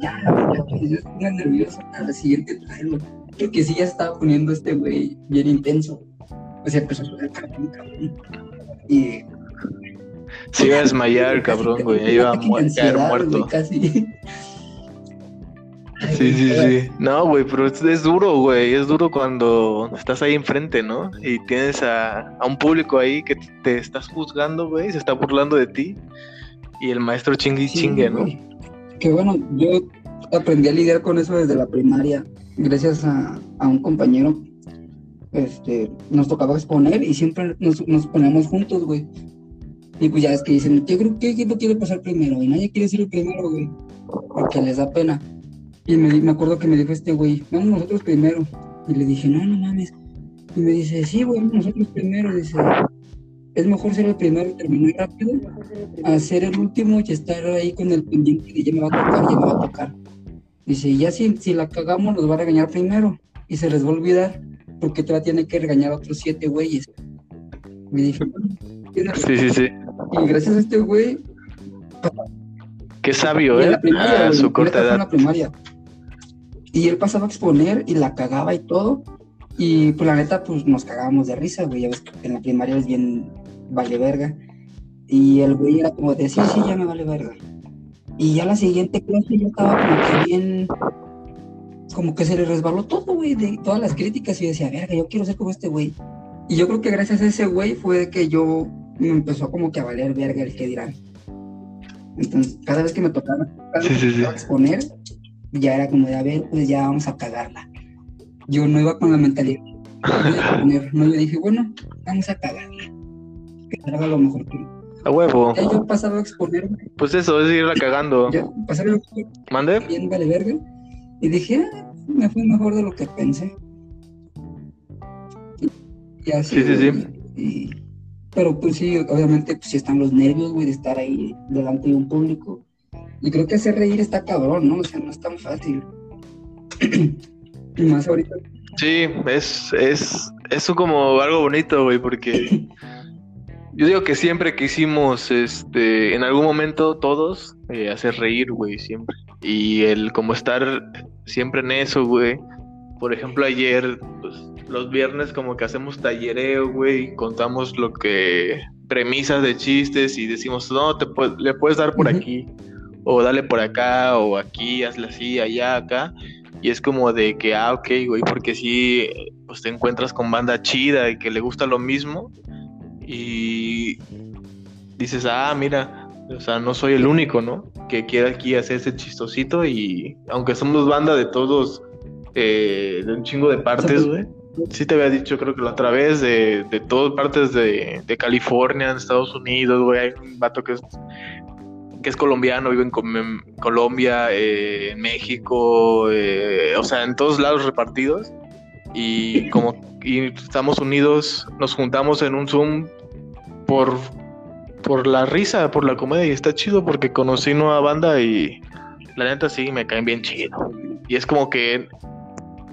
Ya, güey, yo estoy nervioso. A la siguiente traerlo. Creo que sí ya estaba poniendo este güey bien intenso. O sea, empezó a cabrón, cabrón. Y se iba a desmayar, cabrón, güey. Iba a muerto. casi. Sí, sí, sí. No, güey, pero es, duro, güey. Es duro cuando estás ahí enfrente, ¿no? Y tienes a, un público ahí que te estás juzgando, güey, se está burlando de ti. Y el maestro chingue y chingue, ¿no? Que bueno, yo aprendí a lidiar con eso desde la primaria, gracias a, un compañero. Este, nos tocaba exponer y siempre nos, nos poníamos juntos, güey. Y pues ya es que dicen, yo creo que equipo quiere pasar primero? Y nadie quiere ser el primero, güey, porque les da pena. Y me, me acuerdo que me dijo este güey, vamos nosotros primero. Y le dije, no, no mames. Y me dice, sí, güey, nosotros primero. Dice, es mejor ser el primero y terminar rápido, a ser el último y estar ahí con el pendiente de ya me va a tocar, ya me va a tocar. Dice, ya si, si la cagamos, nos va a regañar primero y se les va a olvidar porque todavía tiene que regañar a otros siete güeyes. Me dije, sí, sí, sí. Y gracias a este güey. Qué sabio, ¿eh? a su corta edad. primaria. Y él pasaba a exponer y la cagaba y todo. Y pues la neta, pues nos cagábamos de risa, güey. Ya ves que en la primaria es bien vale verga. Y el güey era como de, sí, sí, ya me vale verga. Y ya la siguiente clase ya estaba como que bien. Como que se le resbaló todo, güey, de todas las críticas. Y decía, verga, yo quiero ser como este güey. Y yo creo que gracias a ese güey fue que yo me empezó como que a valer verga el que dirán. Entonces, cada vez que me tocaba, exponer, ya era como de, a ver, pues ya vamos a cagarla. Yo no iba con la mentalidad de no, yo dije, bueno, vamos a cagarla. Que salga lo mejor que a huevo. Ya yo pasaba a exponer. Pues eso, es irla cagando. Ya, pasaba a ¿Mande? Bien vale verga. Y dije, ah, me fue mejor de lo que pensé. Y así. Sí, sí, sí. Y, pero pues sí, obviamente, pues sí están los nervios, güey, de estar ahí delante de un público. Y creo que hacer reír está cabrón, ¿no? O sea, no es tan fácil. y más ahorita. Sí, es, es, es como algo bonito, güey, porque yo digo que siempre quisimos, este, en algún momento todos, eh, hacer reír, güey, siempre. Y el como estar siempre en eso, güey. Por ejemplo, ayer, pues, los viernes como que hacemos tallereo, güey, contamos lo que premisas de chistes y decimos, no, te le puedes dar por aquí, o dale por acá, o aquí, hazle así, allá, acá. Y es como de que, ah, ok, güey, porque si pues te encuentras con banda chida y que le gusta lo mismo, y dices, ah, mira, o sea, no soy el único, ¿no? Que quiere aquí hacer ese chistosito y aunque somos banda de todos, eh, de un chingo de partes, güey sí te había dicho, creo que la otra vez, de, de todas partes de, de California, en Estados Unidos, güey, hay un vato que es, que es colombiano, vive en, Colombia, eh, en México, eh, o sea, en todos lados repartidos. Y como y estamos unidos, nos juntamos en un Zoom por, por la risa, por la comedia, y está chido porque conocí nueva banda y la neta sí me caen bien chido. Y es como que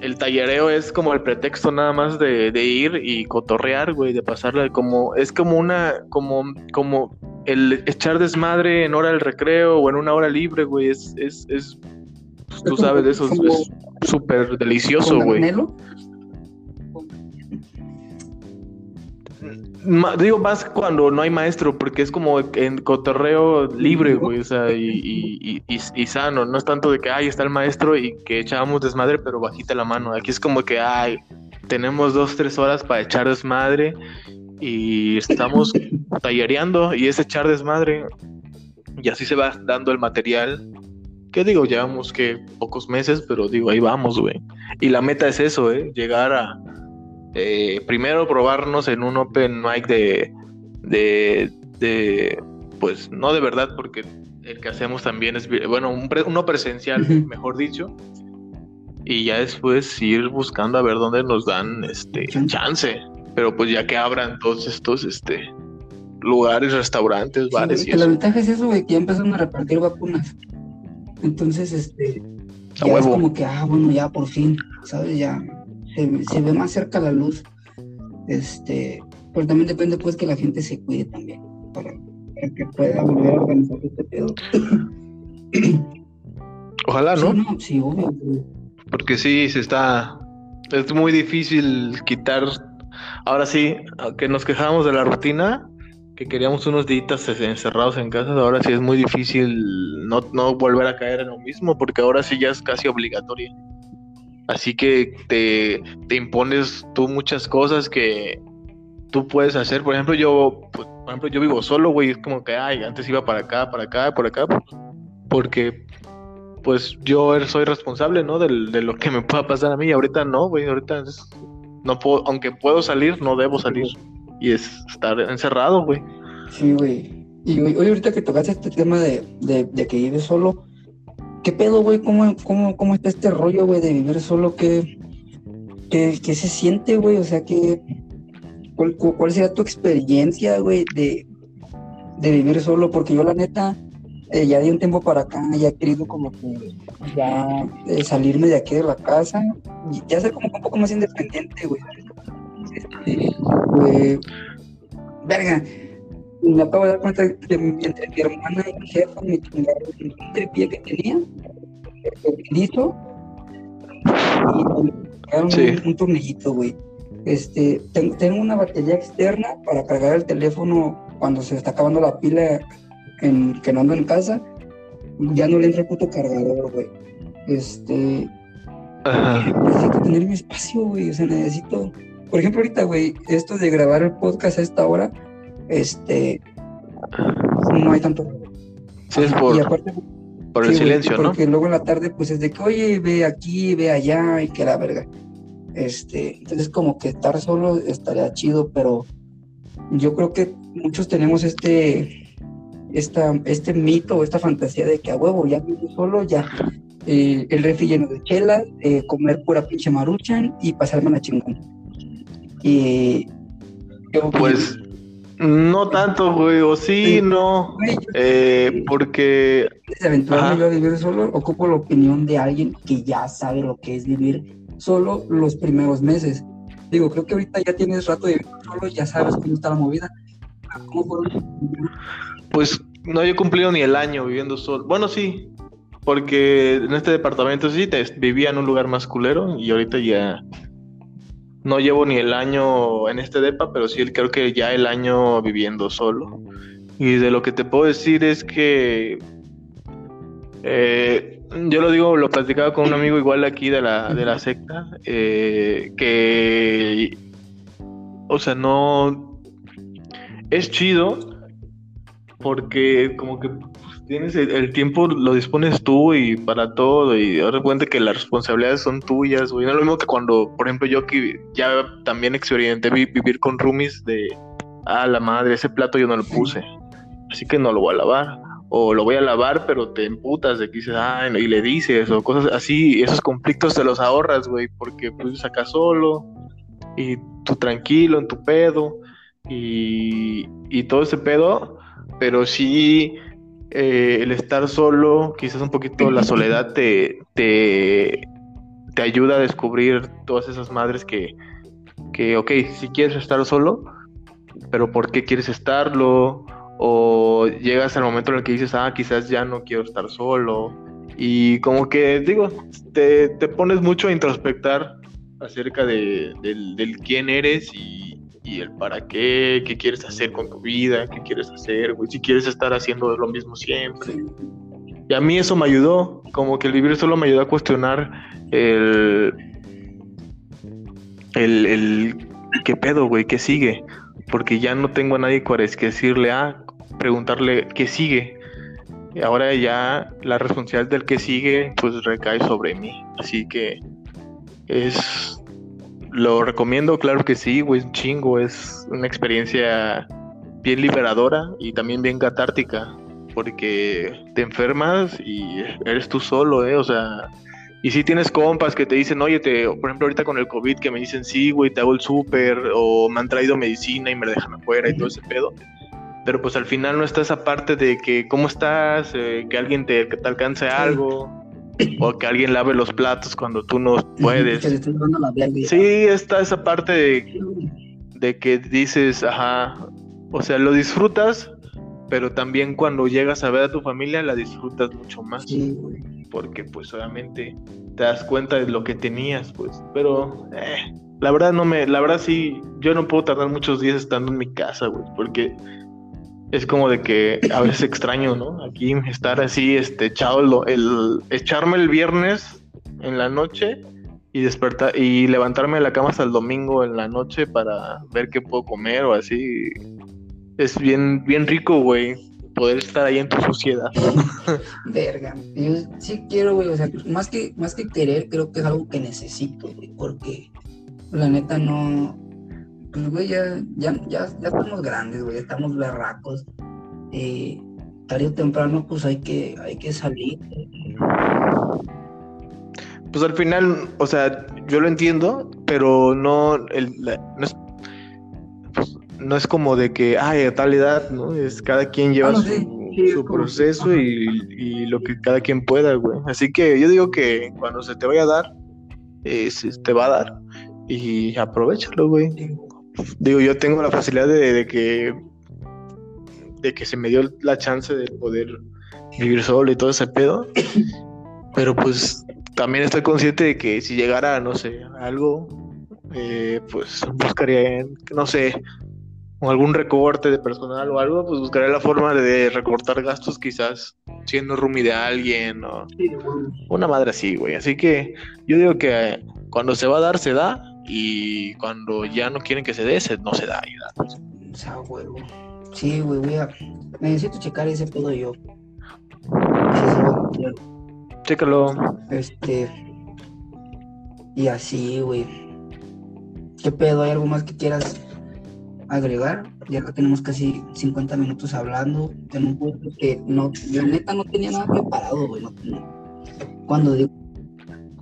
el tallereo es como el pretexto nada más de, ir y cotorrear, güey, de pasarla como, es como una, como, como, el echar desmadre en hora del recreo o en una hora libre, güey, es, es, es pues, tú sabes de eso, es súper delicioso, güey. Digo más cuando no hay maestro, porque es como en cotorreo libre, güey, o sea, y, y, sano, no es tanto de que, ay, está el maestro y que echábamos desmadre, pero bajita la mano. Aquí es como que, ay, tenemos dos, tres horas para echar desmadre y estamos tallereando y es echar desmadre y así se va dando el material que digo llevamos que pocos meses pero digo ahí vamos güey. Y la meta es eso eh llegar a eh, primero probarnos en un open mic de, de, de pues no de verdad porque el que hacemos también es bueno un uno presencial mejor dicho y ya después ir buscando a ver dónde nos dan este chance. Pero pues ya que abran todos estos este lugares, restaurantes, bares y La ventaja es eso, güey, que ya empezaron a repartir vacunas. Entonces, este, ya es como que, ah, bueno, ya por fin, ¿sabes? Ya se, ve más cerca la luz. Este, pero también depende, pues, que la gente se cuide también, para, que pueda volver a organizar este pedo. Ojalá, ¿no? Sí, no, sí, obvio. Porque sí, se está. Es muy difícil quitar Ahora sí, que nos quejamos de la rutina, que queríamos unos días encerrados en casa, ahora sí es muy difícil no, no volver a caer en lo mismo, porque ahora sí ya es casi obligatorio. Así que te, te impones tú muchas cosas que tú puedes hacer. Por ejemplo, yo, pues, por ejemplo, yo vivo solo, güey, es como que, ay, antes iba para acá, para acá, por acá, porque pues yo soy responsable, ¿no? De, de lo que me pueda pasar a mí. Ahorita no, güey, ahorita no puedo, aunque puedo salir, no debo salir. Y es estar encerrado, güey. Sí, güey. Y oye, ahorita que tocaste este tema de, que vives solo, ¿qué pedo, güey? ¿Cómo, cómo, cómo está este rollo, güey, de vivir solo? ¿Qué, qué, se siente, güey? O sea, ¿qué, cuál, cuál será tu experiencia, güey, de, de vivir solo? Porque yo, la neta, eh, ya de un tiempo para acá ya he querido como que ya eh, salirme de aquí de la casa y ya ser como un poco más independiente, güey. Este, verga, me acabo de dar cuenta que entre mi hermana y mi jefa me chingaron un tripié que tenía, listo, y me sí. un, un tornillito, güey. Este, tengo una batería externa para cargar el teléfono cuando se está acabando la pila en, que no ando en casa, ya no le entra el puto cargador, güey. Este. Necesito tener mi espacio, güey. O sea, necesito. Por ejemplo, ahorita, güey, esto de grabar el podcast a esta hora, este. No hay tanto. Sí, es por, por el silencio, ¿no? Porque luego en la tarde, pues es de que, oye, ve aquí, ve allá, y que la verga. Este, entonces, como que estar solo estaría chido, pero yo creo que muchos tenemos este esta, este mito esta fantasía de que a huevo ya vivo solo, ya eh, el refri lleno de chela, eh, comer pura pinche maruchan y pasarme la chingón. Y pues no tanto, güey, o sí, no, eh, porque eventualmente yo a vivir solo, ocupo la opinión de alguien que ya sabe lo que es vivir solo los primeros meses. Digo, creo que ahorita ya tienes rato de vivir solo, ya sabes cómo está la movida. ¿Cómo pues no he cumplido ni el año viviendo solo. Bueno, sí, porque en este departamento sí te, vivía en un lugar más culero y ahorita ya no llevo ni el año en este depa, pero sí creo que ya el año viviendo solo. Y de lo que te puedo decir es que eh, yo lo digo, lo platicaba con un amigo igual aquí de la, de la secta, eh, que, o sea, no, es chido, porque como que tienes el, tiempo, lo dispones tú y para todo, y ahora cuenta que las responsabilidades son tuyas, güey. No es lo mismo que cuando, por ejemplo, yo que ya también experimenté vivir con roomies de, ah, la madre, ese plato yo no lo puse, así que no lo voy a lavar. O lo voy a lavar, pero te emputas de que dices, ah, y le dices, o cosas así, esos conflictos te los ahorras, güey, porque pues acá solo, y tú tranquilo en tu pedo, y, y todo ese pedo, pero sí eh, el estar solo, quizás un poquito la soledad te, te, te, ayuda a descubrir todas esas madres que, que, ok, si quieres estar solo, pero ¿por qué quieres estarlo? o llegas al momento en el que dices, ah, quizás ya no quiero estar solo. Y como que, digo, te, te pones mucho a introspectar acerca de, del, del, quién eres y, y, el para qué, qué quieres hacer con tu vida, qué quieres hacer, güey, si quieres estar haciendo lo mismo siempre. Y a mí eso me ayudó, como que el vivir solo me ayudó a cuestionar el, el, el qué pedo, güey, qué sigue. Porque ya no tengo a nadie que decirle, ah, preguntarle qué sigue. Y ahora ya la responsabilidad del que sigue, pues recae sobre mí. Así que es. Lo recomiendo, claro que sí, güey, un chingo. Es una experiencia bien liberadora y también bien catártica porque te enfermas y eres tú solo, ¿eh? O sea, y si tienes compas que te dicen, oye, te, por ejemplo, ahorita con el COVID, que me dicen, sí, güey, te hago el súper, o me han traído medicina y me dejan afuera y todo ese pedo. Pero pues al final no está esa parte de que, ¿cómo estás? Eh, que alguien te, te alcance algo, o que alguien lave los platos cuando tú no puedes. Sí, está esa parte de, de que dices, ajá, o sea, lo disfrutas, pero también cuando llegas a ver a tu familia la disfrutas mucho más. Porque pues obviamente te das cuenta de lo que tenías, pues. Pero eh, la verdad no me, la verdad sí, yo no puedo tardar muchos días estando en mi casa, güey, porque es como de que a veces extraño, ¿no? Aquí estar así, este, echado, el, echarme el viernes en la noche y despertar y levantarme de la cama hasta el domingo en la noche para ver qué puedo comer o así es bien, bien rico, güey, poder estar ahí en tu sociedad. Verga, yo sí quiero, güey, o sea, más que, más que querer, creo que es algo que necesito, güey, porque la neta no, pues, güey, ya, ya, ya, ya estamos grandes, güey, estamos berracos. Eh, tarde o temprano, pues hay que, hay que salir. Pues al final, o sea, yo lo entiendo, pero no, el, no es no es como de que, ay, a tal edad, ¿no? Es cada quien lleva ah, su, proceso y, lo que cada quien pueda, güey. Así que yo digo que cuando se te vaya a dar, eh, se te va a dar y aprovechalo, güey. Digo, yo tengo la facilidad de, que de que se me dio la chance de poder vivir solo y todo ese pedo. Pero pues también estoy consciente de que si llegara, no sé, algo, eh, pues buscaría, no sé, algún recorte de personal o algo, pues buscaré la forma de recortar gastos quizás siendo roomie de alguien o una madre así, güey. Así que yo digo que cuando se va a dar, se da y cuando ya no quieren que se dé, no se da. O sea, güey. Sí, güey, voy a... Necesito checar ese pedo yo. Chécalo. Este... Y así, güey. ¿Qué pedo? ¿Hay algo más que quieras agregar. Ya que tenemos casi 50 minutos hablando en un punto que no, yo neta no tenía nada preparado, güey. cuando digo.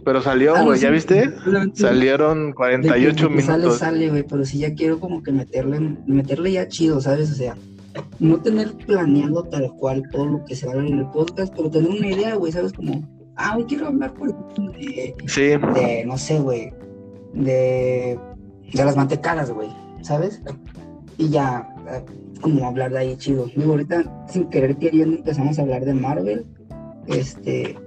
Pero salió, ah, güey, ¿ya viste? Salieron 48 minutos. Sale, sale, güey, pero sí ya quiero como que meterle, meterle ya chido, ¿sabes? O sea, no tener planeado tal cual todo lo que se va a ver en el podcast, pero tener una idea, güey, ¿sabes? Como, ah, hoy quiero hablar por de, sí. de no sé, güey, de, de las mantecadas, güey, ¿sabes? y ya, eh, como hablar de ahí chido. Digo, ahorita, sin querer queriendo, empezamos a hablar de Marvel. Este,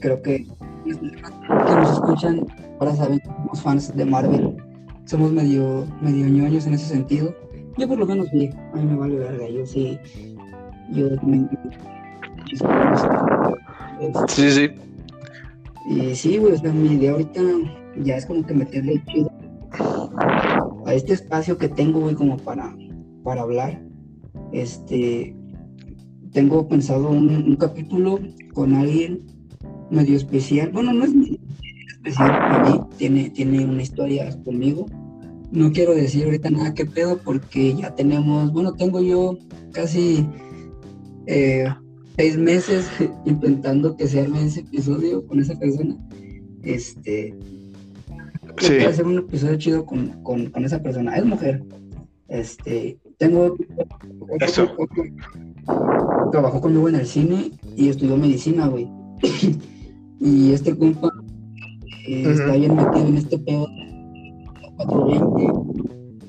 creo que que nos escuchan ahora saben que somos fans de Marvel. Somos medio, medio ñoños en ese sentido. Yo por lo menos sí, a mí me vale verga, yo sí, yo me... Sí, sí. Y sí, güey, o sea, mi idea ahorita ya es como que meterle chido a este espacio que tengo, güey, como para, para hablar. Este, tengo pensado un, capítulo con alguien medio especial. Bueno, no es especial para mí, tiene, tiene una historia conmigo. No quiero decir ahorita nada que pedo porque ya tenemos, bueno, tengo yo casi eh, seis meses intentando que se arme ese episodio con esa persona. Este, sí. hacer un episodio chido con, con, con, esa persona. Es mujer. Este, tengo otro, trabajó conmigo en el cine y estudió medicina, güey. y este compa eh, está bien metido en este pedo 420.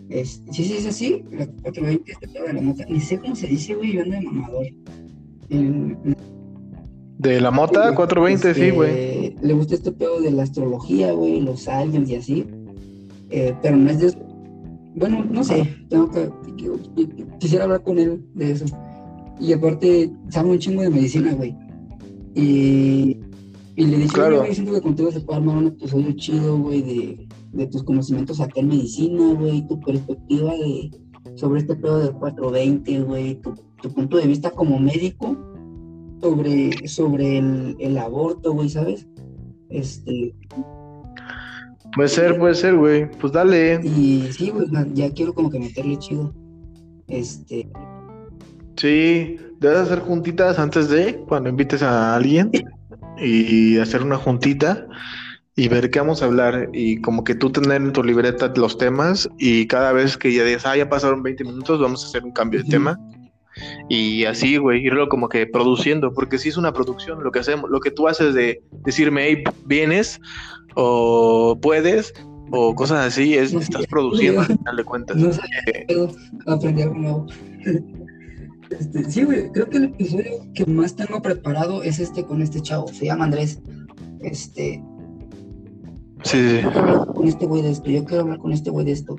Es, sí, sí, es así. La 420, este pedo de la mota. Ni sé cómo se dice, güey. Yo ando de mamador. El- De la mota, 420, sí, este, güey. Le gusta este pedo de la astrología, güey, los aliens y así. Eh, pero no es de. Bueno, no sé. Tengo que. Quisiera hablar con él de eso. Y aparte, sabe un chingo de medicina, güey. Y, y le dije, Claro. "Oye, güey, siento que contigo se puede armar un episodio chido, güey, de, de tus conocimientos acá en medicina, güey, tu perspectiva de, sobre este pedo del 420, güey, tu, tu punto de vista como médico sobre, sobre el, el aborto, güey, ¿sabes? Este, Puede ser, puede ser, güey. Pues dale. y sí, güey, ya quiero como que meterle chido. Este, Sí, debes hacer juntitas antes de cuando invites a alguien y hacer una juntita y ver qué vamos a hablar. Y como que tú tener en tu libreta los temas y cada vez que ya digas, ah, ya pasaron 20 minutos, vamos a hacer un cambio de tema y así, güey, irlo como que produciendo, porque sí es una producción, lo que hacemos, lo que tú haces de decirme, hey, vienes o puedes o cosas así, es, No, estás produciendo al final de cuentas. no aprendí algo nuevo. Este, sí, güey, creo que el episodio que más tengo preparado es este con este chavo, se llama Andrés. Este, Sí, sí, sí. yo quiero hablar con este güey de esto, yo quiero hablar con este güey de esto.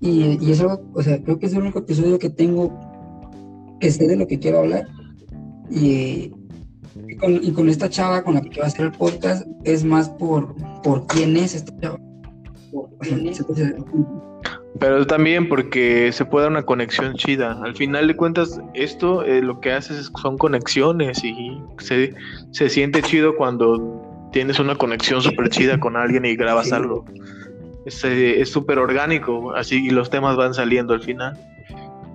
Y, y es algo, o sea, creo que es el único episodio que tengo que sé de lo que quiero hablar. Y, y con, y con esta chava con la que va a hacer el podcast es más por, por quién es esta chava. Por quién es, Pero también porque se puede dar una conexión chida. Al final de cuentas, esto eh, lo que haces es- son conexiones y se, se siente chido cuando tienes una conexión súper chida con alguien y grabas Sí. algo. Es eh, es súper orgánico, así y los temas van saliendo al final.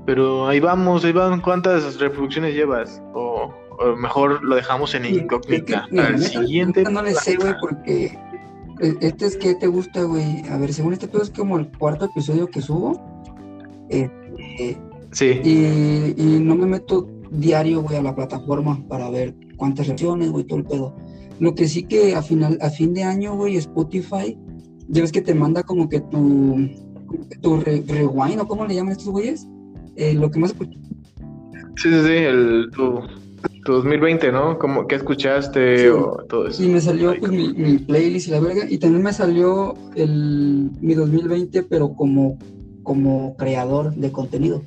Pero ahí vamos, ahí van. ¿Cuántas reproducciones llevas? O, o mejor lo dejamos en Sí, incógnita. que- mira, Al neta, siguiente. No le sé, güey, porque este es que te gusta, güey. A ver, según este pedo es como el cuarto episodio que subo. Este, Sí. y, y no me meto diario, güey, a la plataforma para ver cuántas reacciones, güey, todo el pedo. Lo que sí que a final, a fin de año, güey, Spotify, ya ves que te manda como que tu, tu re- rewind, o cómo le llaman estos güeyes, Eh, lo que más escuché. Sí, sí, sí. El, tu, tu 2020, ¿no? Como, ¿Qué escuchaste Sí. o todo eso? Y me salió pues mi, mi playlist y la verga, y también me salió el, mi 2020, pero como, como creador de contenido.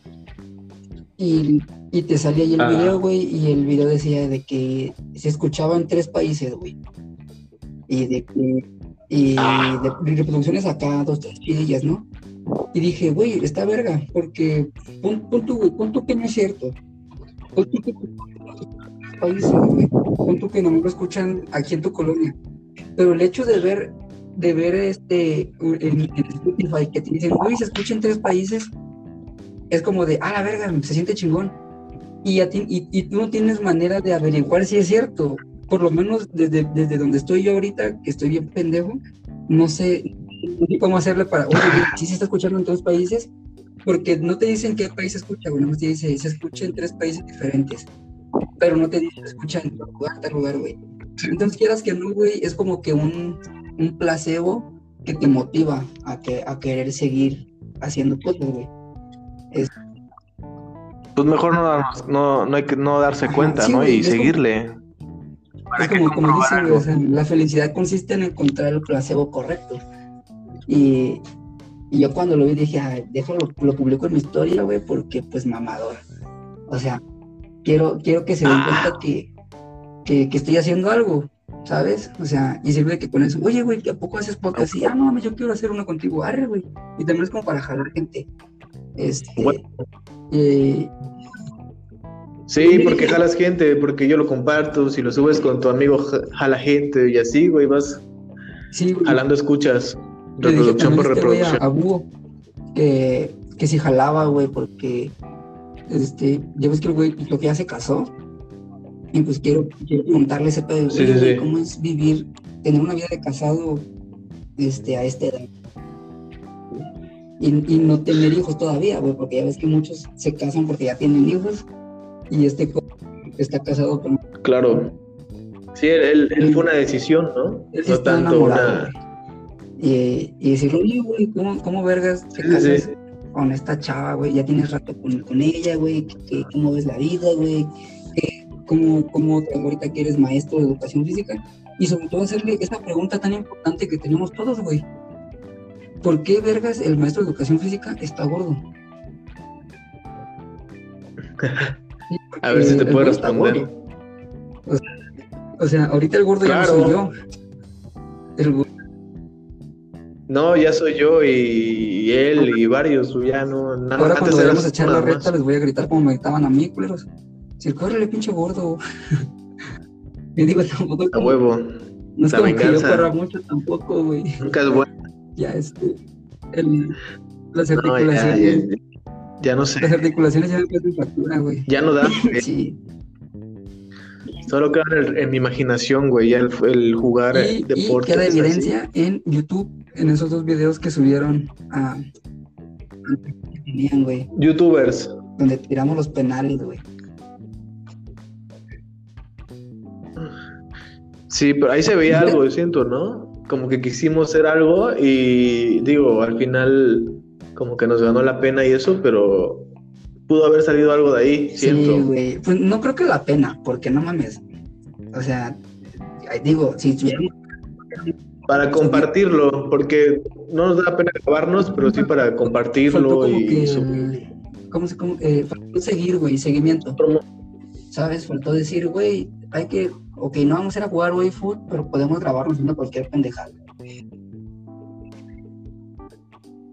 Y, y te salía ahí el Ah. video, güey, y el video decía de que se escuchaba en tres países, güey. Y de que, y Ah. de, de reproducciones acá, dos, tres chidillas, ¿no? Y dije, güey, está verga, porque pon, pon pon tú que no es cierto. Países, tú que no me lo escuchan aquí en tu colonia. Pero el hecho de ver, de ver este en, en Spotify que te dicen, güey, se escucha en tres países, es como de, ah, la verga, se siente chingón. Y, a ti, y, y tú no tienes manera de averiguar si es cierto. Por lo menos desde, desde donde estoy yo ahorita, que estoy bien pendejo, no sé, cómo hacerle para, oye, güey, sí se está escuchando en tres países, porque no te dicen qué país se escucha, güey, no te dice, se escucha en tres países diferentes, pero no te dicen, se escucha en lugar, tal lugar, güey. Entonces, quieras que no, güey, es como que un, un placebo que te motiva a, que, a querer seguir haciendo cosas, güey. Pues mejor no, no, no hay que no darse Ajá, cuenta, sí, ¿no? güey, Y como- seguirle. Es como, como dicen, güey, o sea, la felicidad consiste en encontrar el placebo correcto. Y, y yo cuando lo vi dije, "Ay, déjalo, lo publico en mi historia, güey, porque pues mamador. O sea, quiero, quiero que se den cuenta que, que, que estoy haciendo algo, ¿sabes? O sea, y sirve que con eso, oye, güey, ¿a poco haces podcast? Y, ah, no, yo quiero hacer uno contigo, arre, güey. Y también es como para jalar gente. Este, Bueno. eh, Sí, porque jalas gente, porque yo lo comparto, si lo subes con tu amigo ja- jala gente y así, güey, vas sí, güey. jalando escuchas, reproducción por a este güey a- reproducción. A, Búho, que, que si jalaba, güey, porque este, ya ves que el güey lo que ya se casó. Y pues quiero, quiero preguntarle ese pedo, Sí, "Oye, sí, güey, sí. ¿cómo es vivir, tener una vida de casado este, a esta edad? Y, y no tener hijos todavía, güey, porque ya ves que muchos se casan porque ya tienen hijos. Y este está casado con Claro. Sí, él, él- él fue una decisión, ¿no? Él No tanto enamorado, una... Y, y decirle, oye, güey, ¿cómo, ¿cómo vergas te casas sí. con esta chava, güey, ya tienes rato con, con ella, güey, cómo ves la vida, güey, cómo, cómo ahorita que eres maestro de educación física, y sobre todo hacerle esa pregunta tan importante que tenemos todos, güey. ¿Por qué, vergas, el maestro de educación física está gordo? A ver si te puedo responder. O sea, o sea, ahorita el gordo ya no soy yo. El gordo No, ya soy yo y, y él y varios, ya no, nada Ahora cuando vayamos a echar la reta les voy a gritar como me gritaban a mí, culeros. Si córrele, pinche gordo. y digo, tampoco A huevo, no es la como que yo venganza. corra mucho tampoco, güey. nunca es bueno. Ya, este, el, las No, ya, articulaciones, ya, ya no sé, las articulaciones ya me pasan factura, güey. ya no da. Sí, Solo queda en, mi imaginación, güey, ya el, el jugar y, eh, y deportes. queda así. evidencia en YouTube, en esos dos videos que subieron a... que tenían, güey, Youtubers. donde tiramos los penales, güey. Sí, pero ahí se veía algo, yo siento, ¿no? Como que quisimos hacer algo y digo, al final como que nos ganó la pena y eso, pero pudo haber salido algo de ahí, siento. Sí, güey. Pues no creo que la pena, porque no mames. O sea, digo, si Para compartirlo, porque no nos da pena acabarnos, pero sí para faltó compartirlo como y que ¿cómo se cómo, eh, faltó seguir, güey, seguimiento. ¿Sabes? Faltó decir, güey, hay que, ok, no vamos a ir a jugar, güey, foot, pero podemos grabarnos haciendo cualquier pendejada.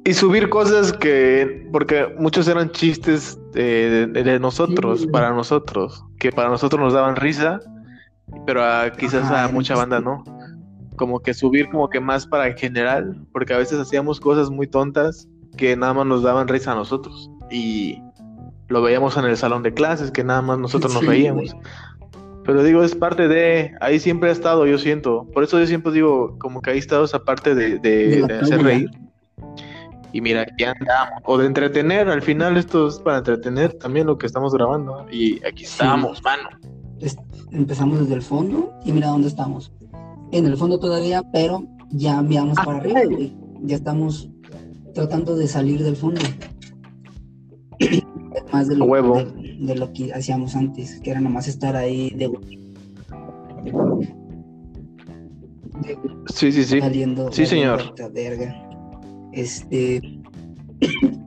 Y subir cosas que, porque muchos eran chistes eh, de, nosotros, Sí. para nosotros, que para nosotros nos daban risa, pero a, quizás Ajá, a mucha banda no. Como que subir como que más para en general, porque a veces hacíamos cosas muy tontas que nada más nos daban risa a nosotros. Y lo veíamos en el salón de clases, que nada más nosotros nos Sí, reíamos. Pero digo, es parte de, ahí siempre ha estado, yo siento. Por eso yo siempre digo, como que ahí ha estado esa parte de, de- De la de hacer reír. Y mira, aquí andamos. O de entretener, al final esto es para entretener también lo que estamos grabando. Y aquí estamos, mano. Empezamos desde el fondo y mira dónde estamos. En el fondo todavía, pero ya enviamos para arriba, güey. Ya estamos tratando de salir del fondo. Más de lo, huevo. de- de lo que hacíamos antes, que era nomás estar ahí de, de- Sí, sí, sí. saliendo. Sí, señor. verga. Este,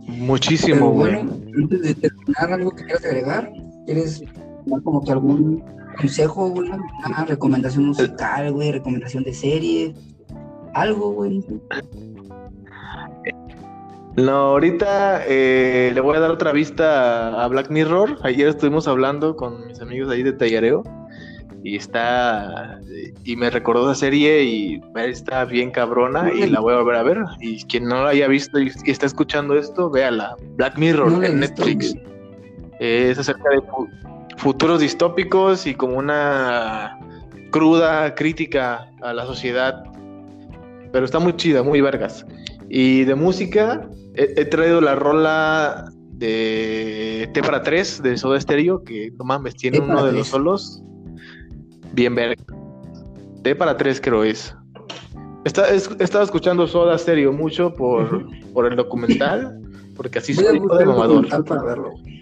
Muchísimo, güey. bueno, antes de terminar, algo que quieras agregar, ¿quieres dar como que algún consejo, güey? Una recomendación musical, güey, recomendación de serie, algo, güey. No, ahorita eh, le voy a dar otra vista a Black Mirror. Ayer estuvimos hablando con mis amigos ahí de Tallareo y está y me recordó la serie y está bien cabrona y la voy a volver a ver. Y quien no la haya visto y, está escuchando esto, véala. Black Mirror No en Netflix. Es acerca de fu- futuros distópicos y como una cruda crítica a la sociedad. Pero está muy chida, muy vergas. Y de música, he, he traído la rola de T para 3 de Soda Stereo, que no mames, tiene uno de los solos bien verga. T para 3 creo es. Está, es- he estado escuchando Soda Stereo mucho por, por el documental, porque así soy de mamador.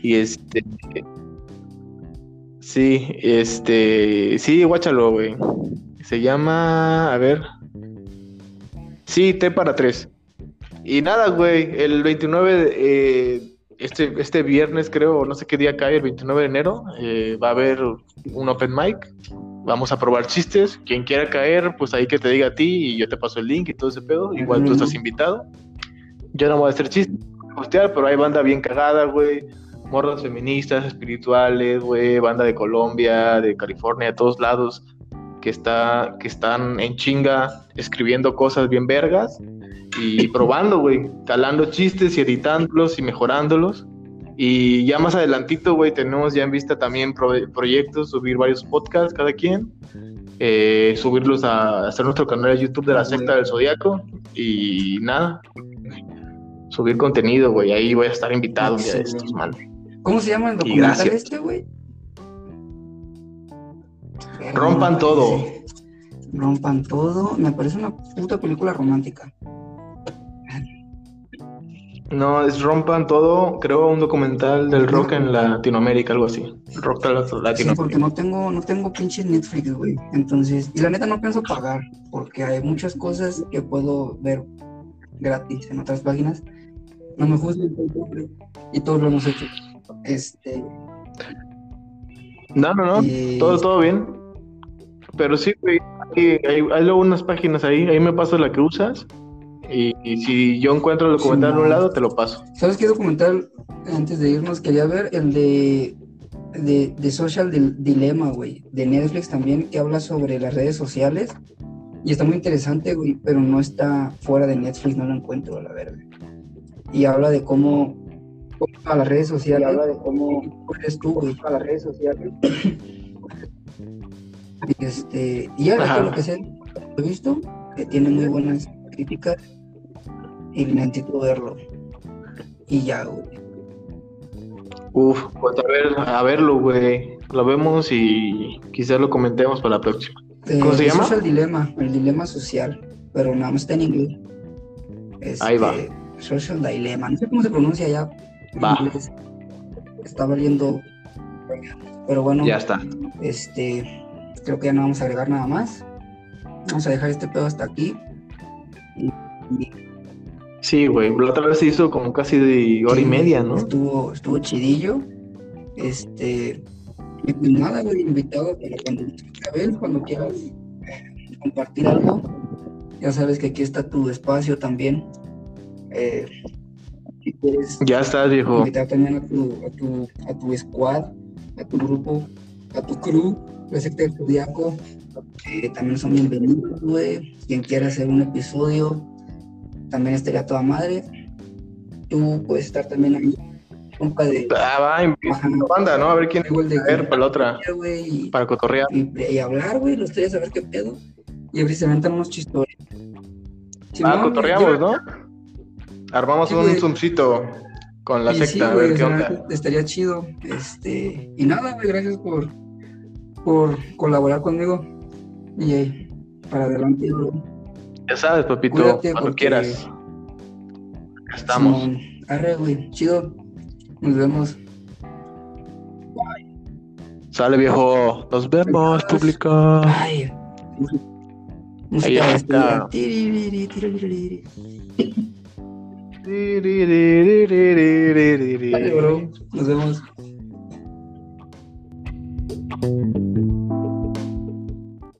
Y este. Sí, este. Sí, guáchalo, güey. Se llama. A ver. Sí, T para tres. Y nada, güey. El 29. de- eh, este, este viernes, creo, no sé qué día cae, el 29 de enero, eh, va a haber un open mic. Vamos a probar chistes. Quien quiera caer, pues ahí que te diga a ti y yo te paso el link y todo ese pedo. Igual tú estás invitado. Yo no voy a hacer chistes, hostear, pero hay banda bien cagada, güey morras feministas, espirituales, güey, banda de Colombia, de California, de todos lados, que, está, que están en chinga escribiendo cosas bien vergas y probando, güey, calando chistes y editándolos y mejorándolos. Y ya más adelantito, güey, tenemos ya en vista también pro- proyectos, subir varios podcasts cada quien, eh, subirlos a hacer nuestro canal de YouTube de la secta del Zodiaco y nada, subir contenido, güey, ahí voy a estar invitado un día de Excelente. estos, man. ¿Cómo se llama el documental este, güey? Rompan todo. sí. Rompan todo. Me parece una puta película romántica. No, es Rompan Todo, creo un documental del rock en Latinoamérica, algo así. Rock de Sí, Latinoamérica. porque no tengo, no tengo pinche Netflix, güey. Entonces, y la neta no pienso pagar, porque hay muchas cosas que puedo ver gratis en otras páginas. No me juzguen, y todos lo hemos hecho. Este, No, no, no, y- todo, todo bien. Pero sí, güey, hay, hay, hay luego unas páginas ahí, ahí me pasas la que usas. Y, y si yo encuentro el documental en un lado, te lo paso. ¿Sabes qué documental antes de irnos quería ver? El de, de, de Social Dil- Dilemma, güey, de Netflix también, que habla sobre las redes sociales. Y está muy interesante, güey, pero no está fuera de Netflix, no lo encuentro, a la verdad. Y habla de cómo, cómo a las redes sociales, habla de cómo eres tú, güey, a las redes sociales. Y, este, y ya, lo que sé, he visto, que tiene muy buenas críticas y necesito verlo. Y ya, güey. Uf, pues a ver, a verlo, güey. Lo vemos y quizás lo comentemos para la próxima. ¿Cómo se Eh, llama? Social Dilema, el dilema social, pero nada más está en inglés. Este, Ahí va. Social Dilemma, no sé cómo se pronuncia ya. Va. inglés. Está valiendo. Pero bueno, Ya está. este, creo que ya no vamos a agregar nada más. Vamos a dejar este pedo hasta aquí. Y- y- Sí, güey. La otra vez se hizo como casi de hora y media, ¿no? Estuvo, estuvo chidillo. Este, y pues nada, güey, invitado para cuando quieras eh, compartir algo. Ya sabes que aquí está tu espacio también. Eh, si quieres Ya estás, viejo. invitar también a tu, a tu, a tu squad, a tu grupo, a tu crew, la secta del Zodiaco, eh, también son bienvenidos, güey. Quien quiera hacer un episodio, también estaría toda madre. Tú puedes estar también ahí, compa de Ah, va, invita Ajá. a la banda, ¿no? A ver quién igual de a ver para la otra, güey, y, para cotorrear. y, y hablar, güey, los tres a ver qué pedo. Y a ver si se aventan unos chistores. Ah, cotorreamos, ¿no? Armamos Sí, un güey. zoomcito con la Y sí, secta, a güey, ver qué onda. Estaría chido. Este, y nada, güey, gracias por, por colaborar conmigo. Y eh, para adelante, bro. Ya sabes, papito, Cuídate, cuando porque- quieras. Acá estamos. Simón. Arre, güey, chido. Nos vemos. Sale, viejo. Nos vemos, público. Ay. Ahí está. Dale, bro. Nos vemos.